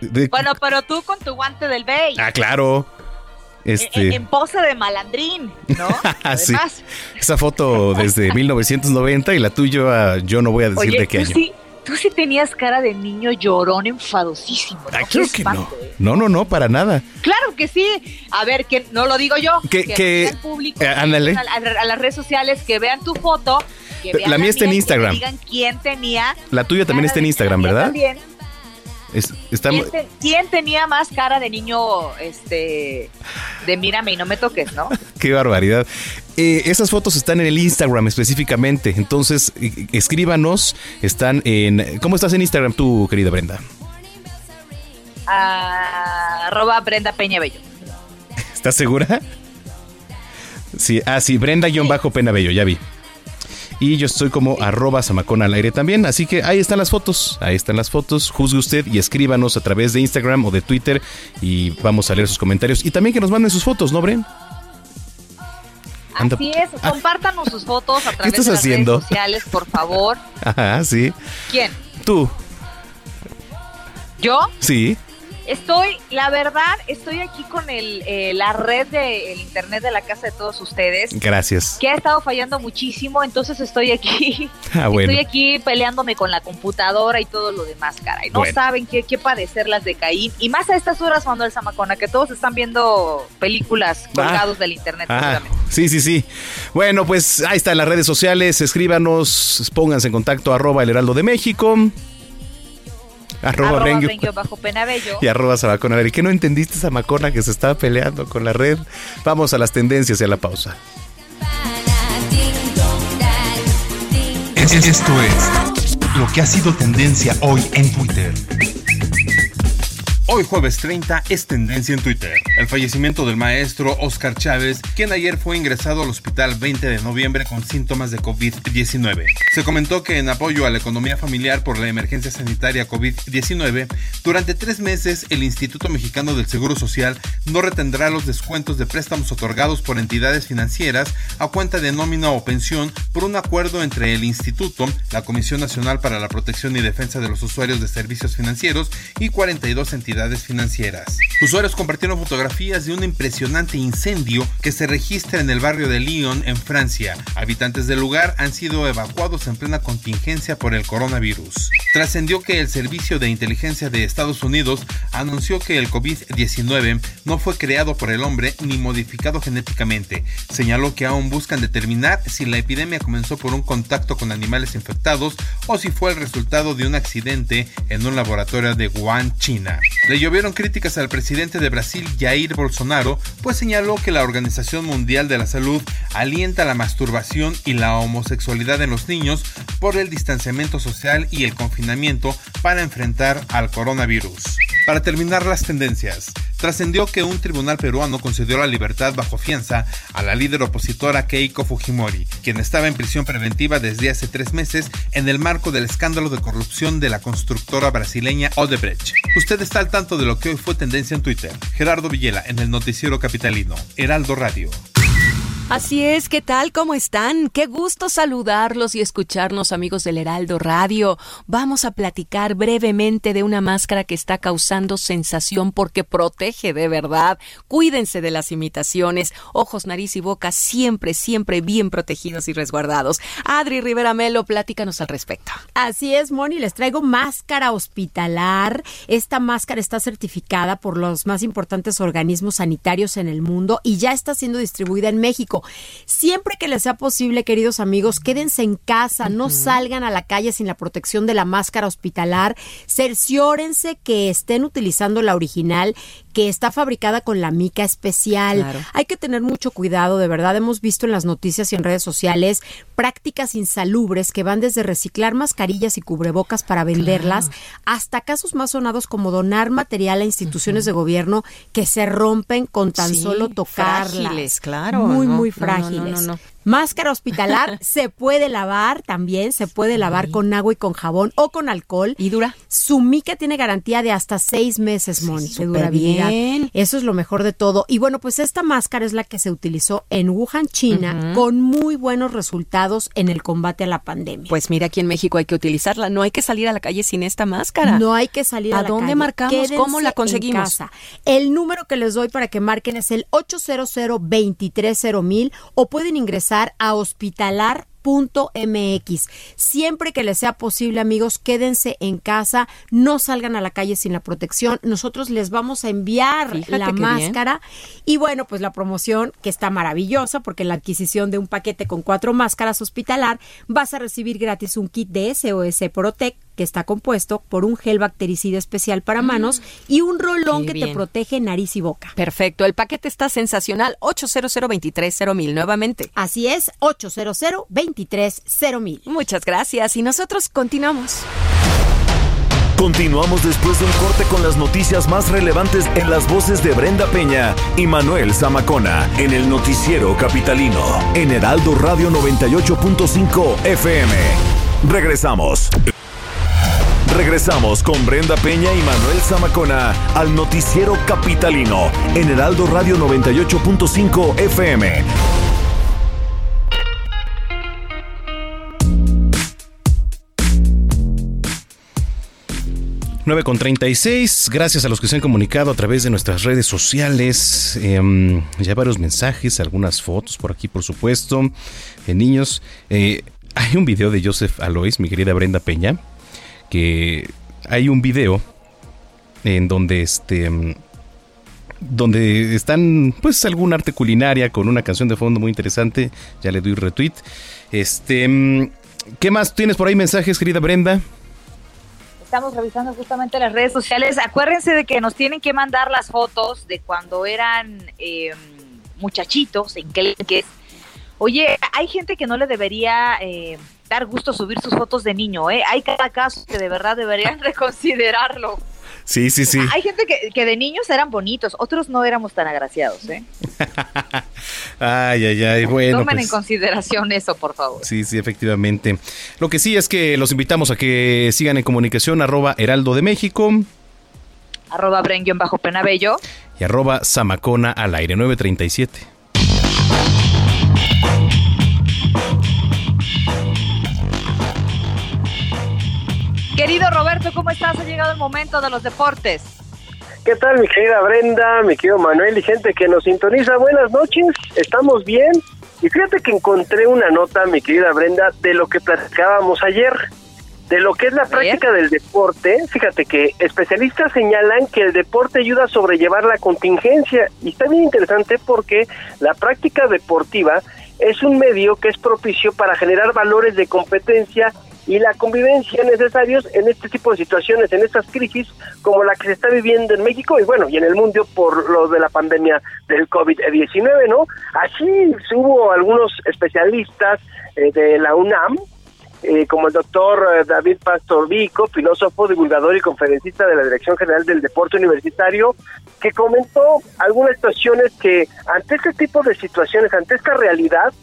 De- Bueno, pero tú con tu guante del Bey. ah, claro. Este, En, en pose de malandrín, ¿no? [LAUGHS] Ah, sí. Además, Esa foto desde [LAUGHS] 1990 y la tuya, yo no voy a decir oye, de qué año. sí, tú sí tenías cara de niño llorón enfadosísimo. ¿no? Ah, claro que no. ¿eh? No, no, no, para nada. Claro que sí. A ver, que no lo digo yo. Que- que- el público, eh, ándale. a las redes sociales, que vean tu foto. Que La mía está en que Instagram. digan quién tenía. La tuya también está en Instagram, ¿verdad? También. Es- está- ¿Quién, te- quién tenía más cara de niño, este, de mírame y no me toques, no? [LAUGHS] Qué barbaridad. Eh, esas fotos están en el Instagram específicamente. Entonces, eh, escríbanos. Están en. ¿Cómo estás en Instagram tú, querida Brenda? Ah, arroba Brenda Peña Bello. [LAUGHS] ¿Estás segura? Sí, ah, sí, Brenda-Pena Bello, ya vi. Y yo estoy como arroba zamacona al aire también. Así que ahí están las fotos, ahí están las fotos. Juzgue usted y escríbanos a través de Instagram o de Twitter y vamos a leer sus comentarios. Y también que nos manden sus fotos, ¿no, Bren? Así es, compártanos sus fotos a través de las haciendo? redes sociales, por favor. Ajá, [LAUGHS] sí. ¿Quién? Tú, ¿Yo? sí. Estoy, la verdad, estoy aquí con el, eh, la red del internet de la casa de todos ustedes. Gracias. Que ha estado fallando muchísimo, entonces estoy aquí. [LAUGHS] Ah, bueno. Estoy aquí peleándome con la computadora y todo lo demás, caray. No Bueno. saben qué, qué padecer las de Caín. Y más a estas horas, Manuel Zamacona, que todos están viendo películas colgados del internet. Ah, sí, sí, sí. Bueno, pues ahí están las redes sociales. Escríbanos, pónganse en contacto arroba el heraldo de México. Arroba, Arroba Bren- Bren bajo Penabello. [LAUGHS] y arroba al aire. ¿Qué no entendiste esa macona que se estaba peleando con la red? Vamos a las tendencias y a la pausa. Es- Esto es lo que ha sido tendencia hoy en Twitter. Hoy jueves 30 es tendencia en Twitter. El fallecimiento del maestro Oscar Chávez, quien ayer fue ingresado al hospital 20 de noviembre con síntomas de COVID-19. Se comentó que en apoyo a la economía familiar por la emergencia sanitaria COVID-19, durante tres meses el Instituto Mexicano del Seguro Social no retendrá los descuentos de préstamos otorgados por entidades financieras a cuenta de nómina o pensión por un acuerdo entre el Instituto, la Comisión Nacional para la Protección y Defensa de los Usuarios de Servicios Financieros y 42 entidades financieras. Usuarios compartieron fotografías de un impresionante incendio que se registra en el barrio de Lyon, en Francia. Habitantes del lugar han sido evacuados en plena contingencia por el coronavirus. Trascendió que el Servicio de Inteligencia de Estados Unidos anunció que el COVID-19 no fue creado por el hombre ni modificado genéticamente. Señaló que aún buscan determinar si la epidemia comenzó por un contacto con animales infectados o si fue el resultado de un accidente en un laboratorio de Wuhan, China. Le llovieron críticas al presidente de Brasil, Jair Bolsonaro, pues señaló que la Organización Mundial de la Salud alienta la masturbación y la homosexualidad en los niños por el distanciamiento social y el confinamiento para enfrentar al coronavirus. Para terminar las tendencias, trascendió que un tribunal peruano concedió la libertad bajo fianza a la líder opositora Keiko Fujimori, quien estaba en prisión preventiva desde hace tres meses en el marco del escándalo de corrupción de la constructora brasileña Odebrecht. Usted está al tanto de lo que hoy fue tendencia en Twitter. Gerardo Villela en el noticiero capitalino, Heraldo Radio. Así es, ¿qué tal? ¿Cómo están? Qué gusto saludarlos y escucharnos, amigos del Heraldo Radio. Vamos a platicar brevemente de una máscara que está causando sensación porque protege de verdad. Cuídense de las imitaciones. Ojos, nariz y boca siempre, siempre bien protegidos y resguardados. Adri Rivera Melo, platícanos al respecto. Así es, Moni, les traigo máscara hospitalar. Esta máscara está certificada por los más importantes organismos sanitarios en el mundo y ya está siendo distribuida en México. Siempre que les sea posible, queridos amigos, quédense en casa, no salgan a la calle sin la protección de la máscara hospitalar. Cerciórense que estén utilizando la original, que está fabricada con la mica especial. Claro. Hay que tener mucho cuidado, de verdad. Hemos visto en las noticias y en redes sociales prácticas insalubres que van desde reciclar mascarillas y cubrebocas para venderlas hasta casos más sonados como donar material a instituciones de gobierno que se rompen con tan Sí, solo tocarlas. frágiles, claro, Muy, no, muy frágiles. no, no. Máscara hospitalar [LAUGHS] se puede lavar también, se puede lavar con agua y con jabón o con alcohol. ¿Y dura? Su mica tiene garantía de hasta seis meses, Moni, de súper durabilidad. bien. Eso es lo mejor de todo. Y bueno, pues esta máscara es la que se utilizó en Wuhan, China, con muy buenos resultados en el combate a la pandemia. Pues mira, aquí en México hay que utilizarla. No hay que salir a la calle sin esta máscara. No hay que salir a, ¿A la dónde calle. marcamos? Quédense ¿Cómo la en conseguimos? casa. El número que les doy para que marquen es el 800 230 mil o pueden ingresar a hospitalar.mx. Siempre que les sea posible, amigos, quédense en casa, no salgan a la calle sin la protección. Nosotros les vamos a enviar Fíjate la bien. máscara y bueno, pues la promoción que está maravillosa porque en la adquisición de un paquete con cuatro máscaras hospitalar vas a recibir gratis un kit de SOS Protec que está compuesto por un gel bactericida especial para manos y un rolón Mm. Qué que te protege nariz y boca. Perfecto, el paquete está sensacional. 800 mil nuevamente. Así es, 800 mil Muchas gracias y nosotros continuamos. Continuamos después de un corte con las noticias más relevantes en las voces de Brenda Peña y Manuel Zamacona en el noticiero capitalino en Heraldo Radio 98.5 FM. Regresamos. Regresamos con Brenda Peña y Manuel Zamacona al noticiero capitalino en Heraldo Radio 98.5 FM. 9 con 36. Gracias a los que se han comunicado a través de nuestras redes sociales. Em, ya varios mensajes, algunas fotos por aquí, por supuesto. De niños. Eh, hay un video de Joseph Alois, mi querida Brenda Peña. Que hay un video en donde este. Em, donde están, pues, algún arte culinaria con una canción de fondo muy interesante. Ya le doy retweet. Este. Em, ¿Qué más tienes por ahí mensajes, querida Brenda? estamos revisando justamente las redes sociales. Acuérdense de que nos tienen que mandar las fotos de cuando eran eh, muchachitos en es. Oye, hay gente que no le debería eh, dar gusto subir sus fotos de niño, ¿eh? Hay cada caso que de verdad deberían [LAUGHS] reconsiderarlo. Sí, sí, sí. Hay gente que, de niños eran bonitos, otros no éramos tan agraciados, ¿eh? [LAUGHS] ay, ay, ay, bueno. Tomen en pues. consideración eso, por favor. Sí, sí, efectivamente. Lo que sí es que los invitamos a que sigan en comunicación arroba Heraldo de México. Arroba bajo penabello. Y arroba Samacona al aire 937. Querido Roberto, ¿cómo estás? Ha llegado el momento de los deportes. ¿Qué tal, mi querida Brenda, mi querido Manuel y gente que nos sintoniza? Buenas noches, ¿estamos bien? Y fíjate que encontré una nota, mi querida Brenda, de lo que platicábamos ayer, de lo que es la práctica del deporte. Fíjate que especialistas señalan que el deporte ayuda a sobrellevar la contingencia y está bien interesante porque la práctica deportiva es un medio que es propicio para generar valores de competencia y la convivencia necesarios en este tipo de situaciones, en estas crisis como la que se está viviendo en México y bueno, y en el mundo por lo de la pandemia del COVID-19, ¿no? Así hubo algunos especialistas eh, de la UNAM, eh, como el doctor eh, David Pastor Vico, filósofo, divulgador y conferencista de la Dirección General del Deporte Universitario, que comentó algunas situaciones que ante este tipo de situaciones, ante esta realidad,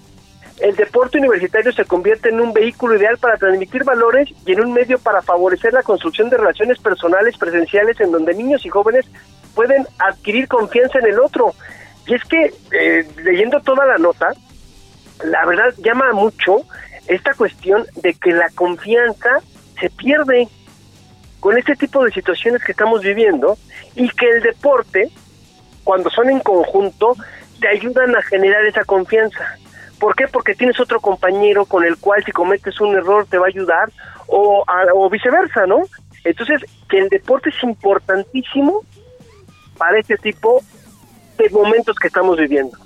el deporte universitario se convierte en un vehículo ideal para transmitir valores y en un medio para favorecer la construcción de relaciones personales presenciales en donde niños y jóvenes pueden adquirir confianza en el otro. Y es que, eh, leyendo toda la nota, la verdad llama mucho esta cuestión de que la confianza se pierde con este tipo de situaciones que estamos viviendo y que el deporte, cuando son en conjunto, te ayudan a generar esa confianza. ¿Por qué? Porque tienes otro compañero con el cual si cometes un error te va a ayudar o, o viceversa, ¿no? Entonces, que el deporte es importantísimo para este tipo de momentos que estamos viviendo.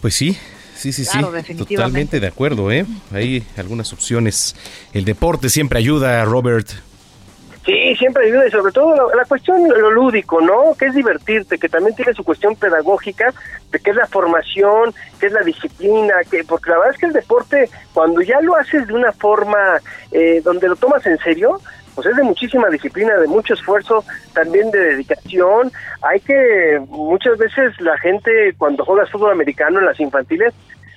Pues sí, sí, sí, sí. Totalmente de acuerdo, ¿eh? Hay algunas opciones. El deporte siempre ayuda, Robert. Sí, siempre ayuda y sobre todo la, cuestión, lo lúdico, ¿no? Que es divertirte, que también tiene su cuestión pedagógica, de que es la formación, que es la disciplina, que porque la verdad es que el deporte, cuando ya lo haces de una forma eh, donde lo tomas en serio, pues es de muchísima disciplina, de mucho esfuerzo, también de dedicación. Hay que, muchas veces la gente cuando juega fútbol americano en las infantiles,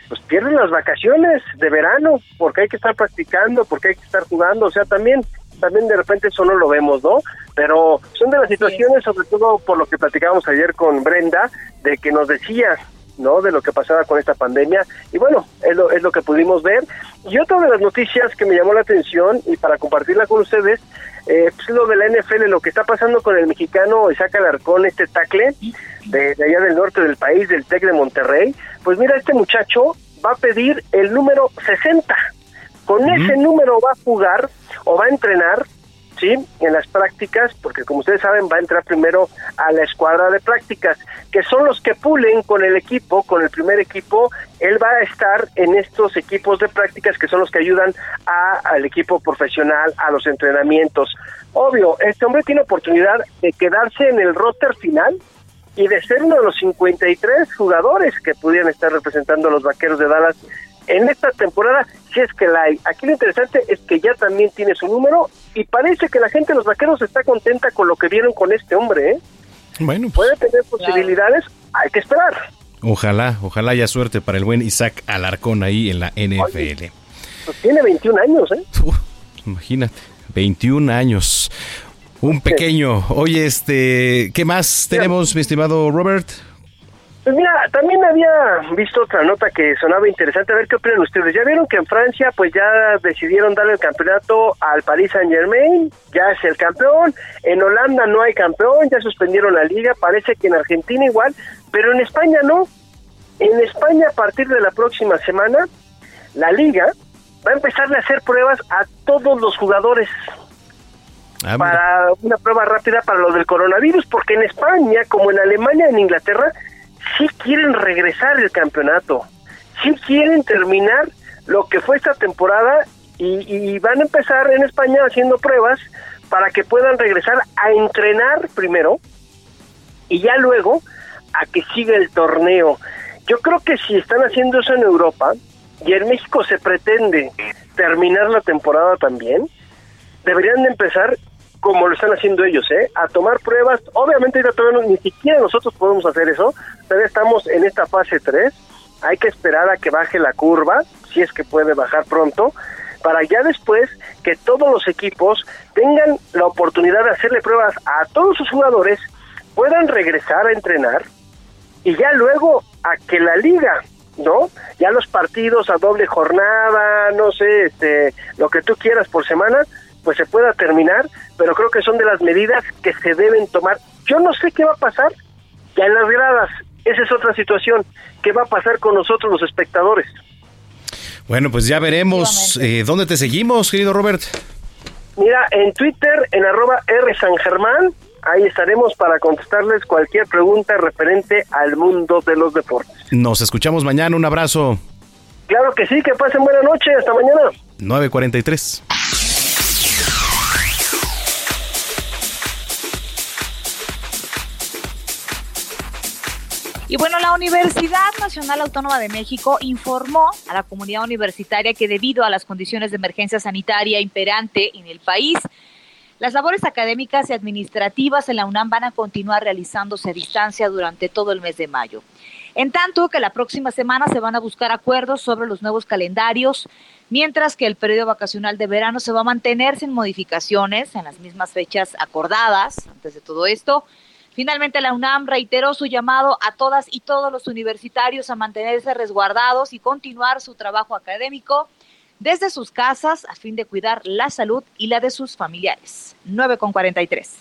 pues pierden las vacaciones de verano, porque hay que estar practicando, porque hay que estar jugando, o sea, también también de repente eso no lo vemos, ¿no? Pero son de las situaciones, sobre todo por lo que platicábamos ayer con Brenda, de que nos decía, ¿no? De lo que pasaba con esta pandemia. Y bueno, es lo, es lo que pudimos ver. Y otra de las noticias que me llamó la atención y para compartirla con ustedes, eh, pues lo de la NFL, lo que está pasando con el mexicano Isaac Alarcón, este tackle de, de allá del norte del país, del TEC de Monterrey. Pues mira, este muchacho va a pedir el número 60 con ese número va a jugar o va a entrenar, ¿sí? En las prácticas, porque como ustedes saben, va a entrar primero a la escuadra de prácticas, que son los que pulen con el equipo, con el primer equipo. Él va a estar en estos equipos de prácticas que son los que ayudan a, al equipo profesional, a los entrenamientos. Obvio, este hombre tiene oportunidad de quedarse en el roster final y de ser uno de los 53 jugadores que pudieran estar representando a los vaqueros de Dallas en esta temporada si es que la hay. Aquí lo interesante es que ya también tiene su número y parece que la gente de los vaqueros está contenta con lo que vieron con este hombre. ¿eh? Bueno, puede tener posibilidades, hay que esperar. Ojalá, ojalá haya suerte para el buen Isaac Alarcón ahí en la NFL. pues tiene 21 años, ¿eh? imagínate, 21 años. Un pequeño. Oye, este, ¿qué más tenemos, mi estimado Robert? Pues mira, también había visto otra nota que sonaba interesante. A ver qué opinan ustedes. Ya vieron que en Francia, pues ya decidieron darle el campeonato al Paris Saint Germain. Ya es el campeón. En Holanda no hay campeón. Ya suspendieron la liga. Parece que en Argentina igual. Pero en España no. En España, a partir de la próxima semana, la liga va a empezar a hacer pruebas a todos los jugadores. Ah, para una prueba rápida para lo del coronavirus, porque en España, como en Alemania, en Inglaterra, sí quieren regresar el campeonato, sí quieren terminar lo que fue esta temporada y, van a empezar en España haciendo pruebas para que puedan regresar a entrenar primero y ya luego a que siga el torneo. Yo creo que si están haciendo eso en Europa y en México se pretende terminar la temporada también, deberían de empezar como lo están haciendo ellos, ¿eh? A tomar pruebas. Obviamente todavía ni siquiera nosotros podemos hacer eso. Todavía estamos en esta fase 3. Hay que esperar a que baje la curva, si es que puede bajar pronto, para ya después que todos los equipos tengan la oportunidad de hacerle pruebas a todos sus jugadores, puedan regresar a entrenar y ya luego a que la liga ¿no? Ya los partidos a doble jornada, no sé, este, lo que tú quieras por semana, pues se pueda terminar, pero creo que son de las medidas que se deben tomar. Yo no sé qué va a pasar ya en las gradas, esa es otra situación, qué va a pasar con nosotros los espectadores. Bueno, pues ya veremos. Eh, ¿Dónde te seguimos, querido Robert? Mira, en Twitter, en arroba R San Germán, ahí estaremos para contestarles cualquier pregunta referente al mundo de los deportes. Nos escuchamos mañana, un abrazo. Claro que sí, que pasen buena noche, hasta mañana. 943. Y bueno, la Universidad Nacional Autónoma de México informó a la comunidad universitaria que debido a las condiciones de emergencia sanitaria imperante en el país, las labores académicas y administrativas en la UNAM van a continuar realizándose a distancia durante todo el mes de mayo. En tanto que la próxima semana se van a buscar acuerdos sobre los nuevos calendarios, mientras que el periodo vacacional de verano se va a mantener sin modificaciones en las mismas fechas acordadas antes de todo esto. Finalmente, la UNAM reiteró su llamado a todas y todos los universitarios a mantenerse resguardados y continuar su trabajo académico desde sus casas a fin de cuidar la salud y la de sus familiares. 9 con 43.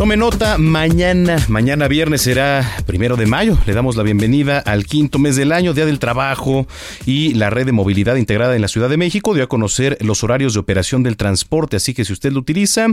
Tome nota, mañana, mañana viernes será primero de mayo. Le damos la bienvenida al quinto mes del año, Día del Trabajo y la red de movilidad integrada en la Ciudad de México dio a conocer los horarios de operación del transporte. Así que si usted lo utiliza,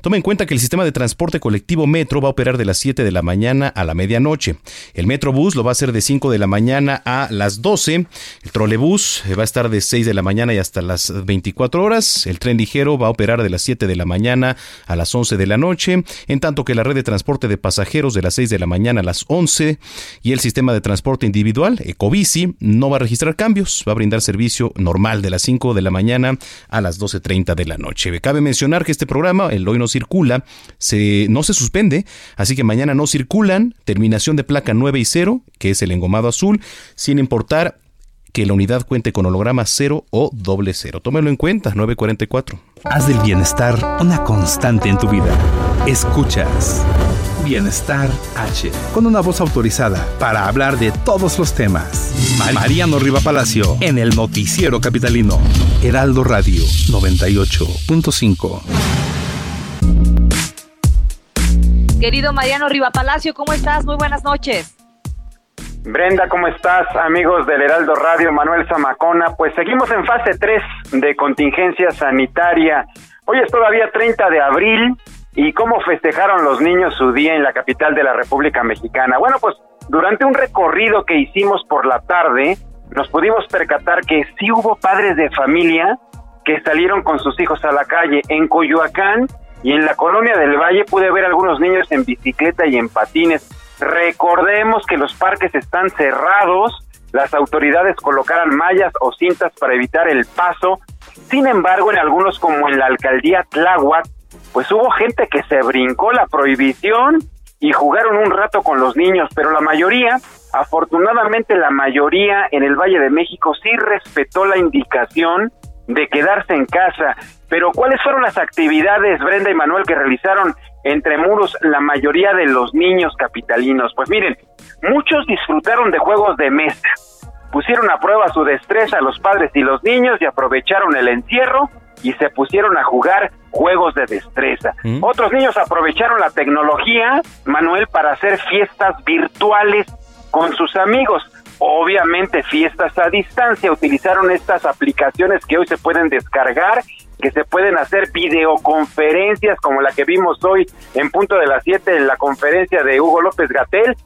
tome en cuenta que el sistema de transporte colectivo Metro va a operar de las 7 de la mañana a la medianoche. El Metrobús lo va a hacer de 5 de la mañana a las 12. El trolebús va a estar de 6 de la mañana y hasta las 24 horas. El tren ligero va a operar de las 7 de la mañana a las 11 de la noche. En tanto que la red de transporte de pasajeros de las 6 de la mañana a las 11 y el sistema de transporte individual, Ecobici, no va a registrar cambios, va a brindar servicio normal de las 5 de la mañana a las 12.30 de la noche. Cabe mencionar que este programa, el hoy no circula, no se suspende, así que mañana no circulan, terminación de placa 9 y 0, que es el engomado azul, sin importar que la unidad cuente con holograma 0 o doble 0. Tómelo en cuenta, 944. Haz del bienestar una constante en tu vida. Escuchas Bienestar H, con una voz autorizada para hablar de todos los temas. Mariano Riva Palacio, en el Noticiero Capitalino. Heraldo Radio 98.5. Querido Mariano Riva Palacio, ¿cómo estás? Muy buenas noches. Brenda, ¿cómo estás? Amigos del Heraldo Radio, Manuel Zamacona. Pues seguimos en fase 3 de contingencia sanitaria. Hoy es todavía 30 de abril. ¿Y cómo festejaron los niños su día en la capital de la República Mexicana? Bueno, pues durante un recorrido que hicimos por la tarde, nos pudimos percatar que sí hubo padres de familia que salieron con sus hijos a la calle. En Coyoacán y en la colonia del Valle pude ver algunos niños en bicicleta y en patines Recordemos que los parques están cerrados las autoridades colocaran mallas o cintas para evitar el paso. Sin embargo, en algunos como en la alcaldía Tláhuac, pues hubo gente que se brincó la prohibición y jugaron un rato con los niños, pero la mayoría, afortunadamente la mayoría en el Valle de México sí respetó la indicación de quedarse en casa. Pero ¿cuáles fueron las actividades, Brenda y Manuel, que realizaron entre muros la mayoría de los niños capitalinos? Pues miren, muchos disfrutaron de juegos de mesa, pusieron a prueba su destreza los padres y los niños y aprovecharon el encierro y se pusieron a jugar juegos de destreza. Otros niños aprovecharon la tecnología, Manuel, para hacer fiestas virtuales con sus amigos. Obviamente fiestas a distancia, utilizaron estas aplicaciones que hoy se pueden descargar, que se pueden hacer videoconferencias como la que vimos hoy en punto de las 7 en la conferencia de Hugo López Gatel.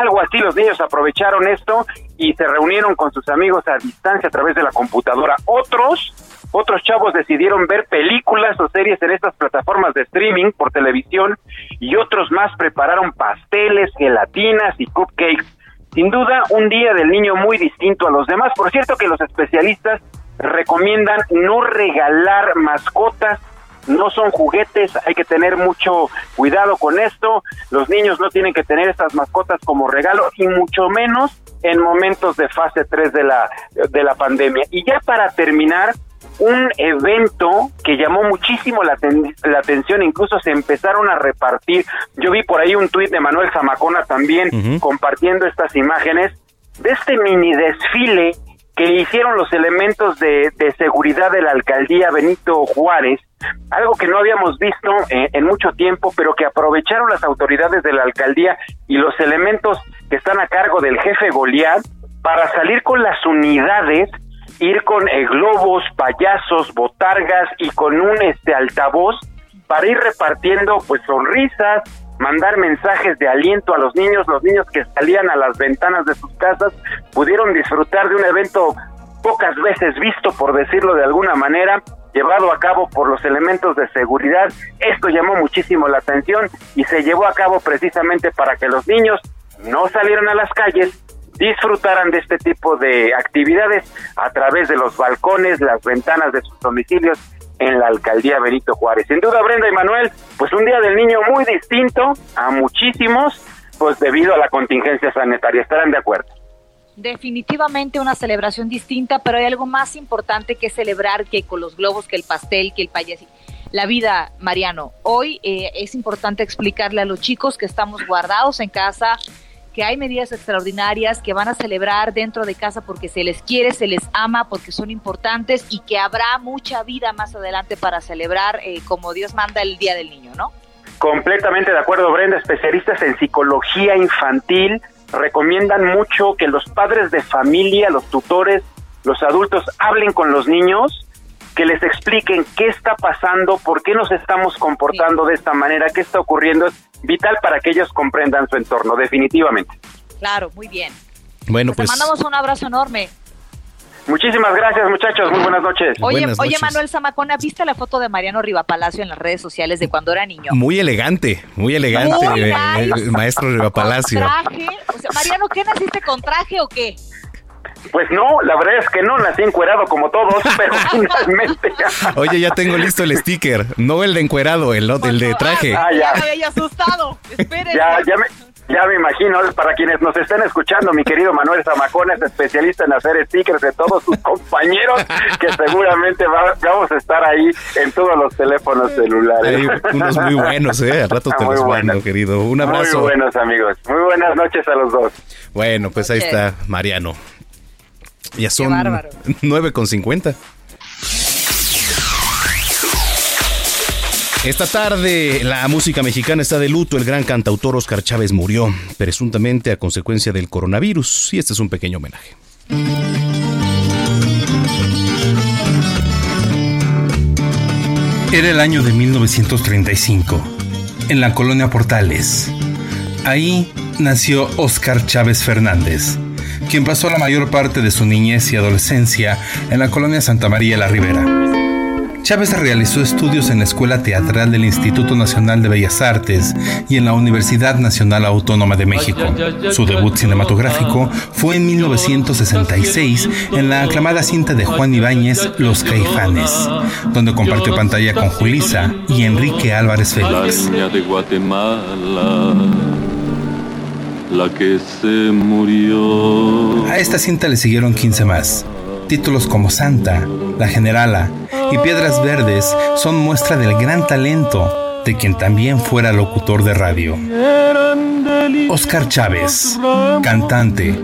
Algo así los niños aprovecharon esto y se reunieron con sus amigos a distancia a través de la computadora. Otros otros chavos decidieron ver películas o series en estas plataformas de streaming por televisión y otros más prepararon pasteles, gelatinas y cupcakes. Sin duda, un día del niño muy distinto a los demás. Por cierto que los especialistas recomiendan no regalar mascotas, no son juguetes, hay que tener mucho cuidado con esto. Los niños no tienen que tener estas mascotas como regalo y mucho menos en momentos de fase 3 de la, de la pandemia. Y ya para terminar, un evento que llamó muchísimo la, la, atención, incluso se empezaron a repartir. Yo vi por ahí un tuit de Manuel Zamacona también compartiendo estas imágenes de este mini desfile que hicieron los elementos de, seguridad de la alcaldía Benito Juárez, algo que no habíamos visto eh, en mucho tiempo, pero que aprovecharon las autoridades de la alcaldía y los elementos que están a cargo del jefe Goliat para salir con las unidades ir con eh, globos, payasos, botargas y con un este altavoz para ir repartiendo pues sonrisas, mandar mensajes de aliento a los niños, los niños que salían a las ventanas de sus casas pudieron disfrutar de un evento pocas veces visto, por decirlo de alguna manera, llevado a cabo por los elementos de seguridad. Esto llamó muchísimo la atención y se llevó a cabo precisamente para que los niños no salieran a las calles disfrutaran de este tipo de actividades a través de los balcones, las ventanas de sus domicilios en la alcaldía Benito Juárez. Sin duda, Brenda y Manuel, pues un día del niño muy distinto a muchísimos, pues debido a la contingencia sanitaria. ¿Estarán de acuerdo? Definitivamente una celebración distinta, pero hay algo más importante que celebrar que con los globos, que el pastel, que el payaso. La vida, Mariano. Hoy eh, es importante explicarle a los chicos que estamos guardados en casa, que hay medidas extraordinarias que van a celebrar dentro de casa porque se les quiere, se les ama, porque son importantes y que habrá mucha vida más adelante para celebrar eh, como Dios manda el Día del Niño, ¿no? Completamente de acuerdo, Brenda. Especialistas en psicología infantil recomiendan mucho que los padres de familia, los tutores, los adultos hablen con los niños que les expliquen qué está pasando, por qué nos estamos comportando de esta manera, qué está ocurriendo. Es vital para que ellos comprendan su entorno, definitivamente. Claro, muy bien. Bueno, pues. Te mandamos un abrazo enorme. Muchísimas gracias, muchachos. Muy buenas noches. Oye, oye Manuel Zamacona, ¿viste la foto de Mariano Rivapalacio en las redes sociales de cuando era niño? Muy elegante, muy elegante, eh, maestro Rivapalacio. Traje, o sea, Mariano, ¿qué naciste con traje o qué? Pues no, la verdad es que no nací encuerado como todos, [LAUGHS] pero finalmente. Oye, ya tengo listo el sticker, no el de encuerado, el, el de traje. Ah, ya. me había asustado. Espérense. Ya, ya me, ya me imagino, para quienes nos estén escuchando, mi querido Manuel Zamacón es especialista en hacer stickers de todos sus compañeros, que seguramente vamos a estar ahí en todos los teléfonos celulares. Hay unos muy buenos, ¿eh? Al rato te los mando, querido. Un abrazo. Muy buenos, amigos. Muy buenas noches a los dos. Bueno, pues ahí está Mariano. Ya son 9 [LAUGHS] con 50. Esta tarde la música mexicana está de luto. El gran cantautor Oscar Chávez murió, presuntamente a consecuencia del coronavirus. Y este es un pequeño homenaje. Era el año de 1935, en la colonia Portales. Ahí nació Oscar Chávez Fernández quien pasó la mayor parte de su niñez y adolescencia en la colonia Santa María la Ribera. Chávez realizó estudios en la Escuela Teatral del Instituto Nacional de Bellas Artes y en la Universidad Nacional Autónoma de México. Su debut cinematográfico fue en 1966 en la aclamada cinta de Juan Ibáñez Los Caifanes, donde compartió pantalla con Julisa y Enrique Álvarez Félix. La que se murió. A esta cinta le siguieron 15 más. Títulos como Santa, La Generala y Piedras Verdes son muestra del gran talento de quien también fuera locutor de radio. Oscar Chávez, cantante,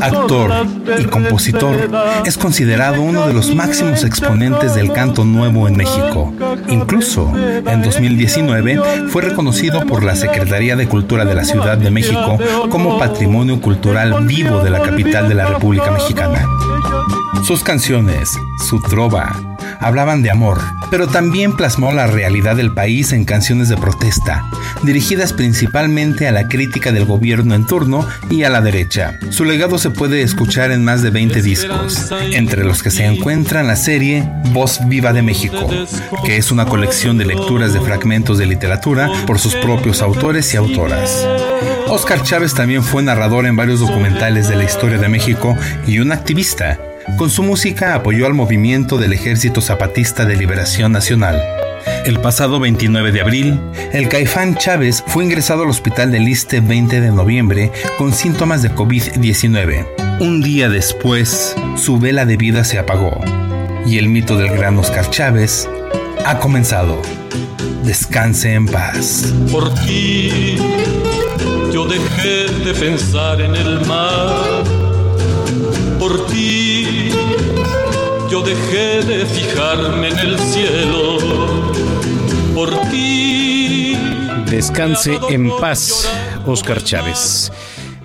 actor y compositor, es considerado uno de los máximos exponentes del canto nuevo en México. Incluso, en 2019 fue reconocido por la Secretaría de Cultura de la Ciudad de México como Patrimonio Cultural Vivo de la capital de la República Mexicana. Sus canciones, su trova, hablaban de amor, pero también plasmó la realidad del país en canciones de protesta, dirigidas principalmente a la crítica del gobierno en turno y a la derecha. Su legado se puede escuchar en más de 20 discos, entre los que se encuentran la serie Voz Viva de México, que es una colección de lecturas de fragmentos de literatura por sus propios autores y autoras. Oscar Chávez también fue narrador en varios documentales de la historia de México y un activista con su música apoyó al movimiento del Ejército Zapatista de Liberación Nacional. El pasado 29 de abril, el Caifán Chávez fue ingresado al hospital del Liste 20 de noviembre con síntomas de COVID-19. Un día después, su vela de vida se apagó y el mito del gran Oscar Chávez ha comenzado. Descanse en paz. Por ti, yo dejé de pensar en el mar. Por ti, dejé de fijarme en el cielo. Por ti. Descanse en paz, Oscar Chávez.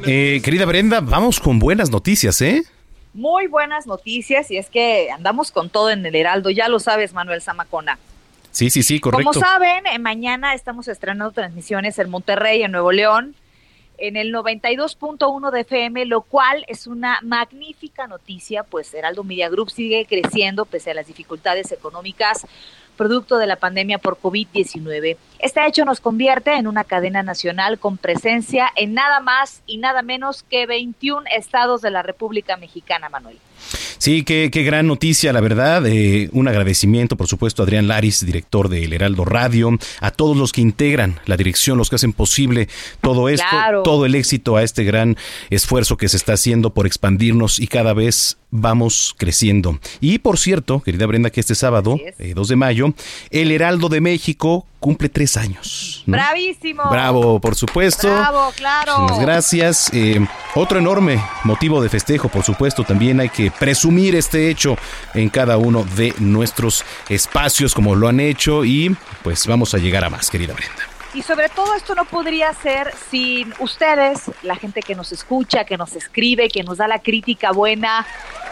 Eh, querida Brenda, vamos con buenas noticias, ¿eh? Muy buenas noticias y es que andamos con todo en el Heraldo, ya lo sabes Manuel Zamacona. Sí, sí, sí, correcto. Como saben, eh, mañana estamos estrenando transmisiones en Monterrey, en Nuevo León, en el 92.1 de FM, lo cual es una magnífica noticia, pues Heraldo Media Group sigue creciendo pese a las dificultades económicas producto de la pandemia por COVID-19. Este hecho nos convierte en una cadena nacional con presencia en nada más y nada menos que 21 estados de la República Mexicana, Manuel. Sí, qué, qué gran noticia, la verdad. Eh, un agradecimiento, por supuesto, a Adrián Laris, director del Heraldo Radio, a todos los que integran la dirección, los que hacen posible todo esto, todo el éxito a este gran esfuerzo que se está haciendo por expandirnos y cada vez vamos creciendo. Y por cierto, querida Brenda, que este sábado, 2 eh, de mayo, el Heraldo de México cumple tres años. Bravísimo. Bravo, por supuesto. Bravo, claro. Muchas gracias. Eh, otro enorme motivo de festejo, por supuesto, también hay que presumir este hecho en cada uno de nuestros espacios como lo han hecho y pues vamos a llegar a más, querida Brenda. Y sobre todo esto no podría ser sin ustedes, la gente que nos escucha, que nos escribe, que nos da la crítica buena,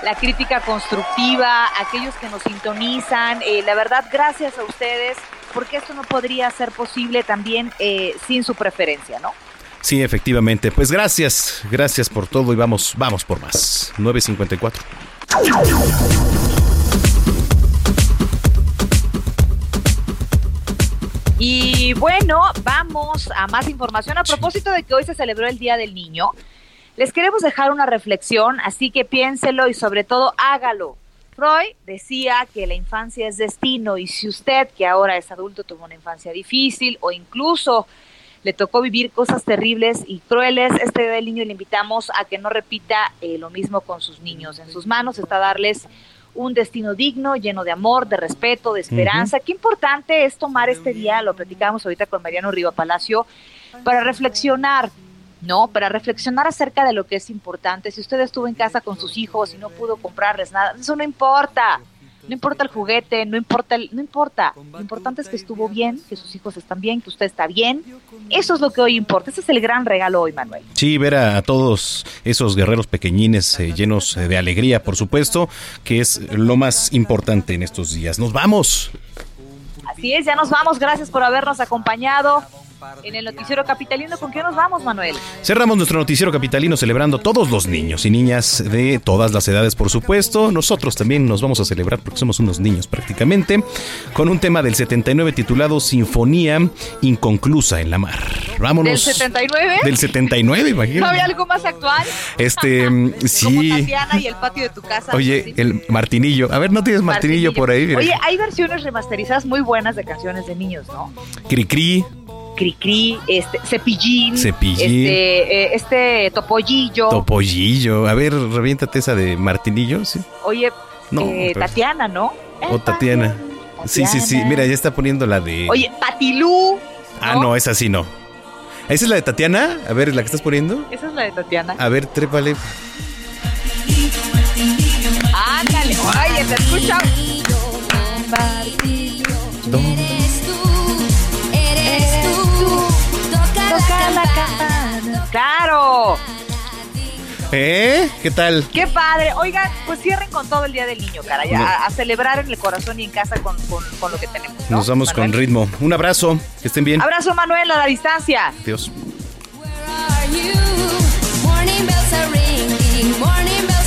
la crítica constructiva, aquellos que nos sintonizan. Eh, la verdad, gracias a ustedes, porque esto no podría ser posible también eh, sin su preferencia, ¿no? Sí, efectivamente. Pues gracias, gracias por todo y vamos, vamos por más. 954. Y bueno, vamos a más información. A propósito de que hoy se celebró el Día del Niño, les queremos dejar una reflexión, así que piénselo y sobre todo hágalo. Freud decía que la infancia es destino y si usted, que ahora es adulto, tuvo una infancia difícil o incluso le tocó vivir cosas terribles y crueles, este día del niño le invitamos a que no repita eh, lo mismo con sus niños. En sus manos está darles un destino digno, lleno de amor, de respeto, de esperanza. Qué importante es tomar este día, lo platicamos ahorita con Mariano Riva Palacio, para reflexionar, ¿no? Para reflexionar acerca de lo que es importante. Si usted estuvo en casa con sus hijos y no pudo comprarles nada, eso no importa. No importa el juguete, no importa, el, no importa. Lo importante es que estuvo bien, que sus hijos están bien, que usted está bien. Eso es lo que hoy importa. Ese es el gran regalo hoy, Manuel. Sí, ver a, todos esos guerreros pequeñines eh, llenos de alegría, por supuesto, que es lo más importante en estos días. Nos vamos. Así es, ya nos vamos. Gracias por habernos acompañado. En el noticiero capitalino. ¿Con qué nos vamos, Manuel? Cerramos nuestro noticiero capitalino celebrando todos los niños y niñas de todas las edades, por supuesto. Nosotros también nos vamos a celebrar porque somos unos niños prácticamente, con un tema del 79 titulado Sinfonía Inconclusa en la Mar. Vámonos. ¿Del 79? Del 79, imagínate. ¿No había algo más actual? Este, [LAUGHS] sí. Como Tatiana y el patio de tu casa. Oye, el Martinillo. A ver, ¿no tienes Martinillo, por ahí? Oye, hay versiones remasterizadas muy buenas de canciones de niños, ¿no? Cricri. Cricri, este, Cepillín. Cepillín. Este, eh, este Topollillo. Topollillo. A ver, reviéntate esa de Martinillo, sí. Oye, No, eh, pero- Tatiana, ¿no? O Tatiana. Sí, sí, sí. Mira, ya está poniendo la de. Oye, Patilú. Ah, no, esa sí no. ¿Esa es la de Tatiana? A ver, ¿la que estás poniendo? Esa es la de Tatiana. A ver, trépale. Ándale, oye, te escucha. Eres ¿Eh? ¿Qué tal? Qué padre. Oigan, pues cierren con todo el Día del Niño, caray. No. A, a celebrar en el corazón y en casa con, con- con lo que tenemos. ¿no? Nos vamos con ritmo. Un abrazo. Que estén bien. Abrazo, Manuel, a la distancia. Adiós. Morning bells are ringing, morning bells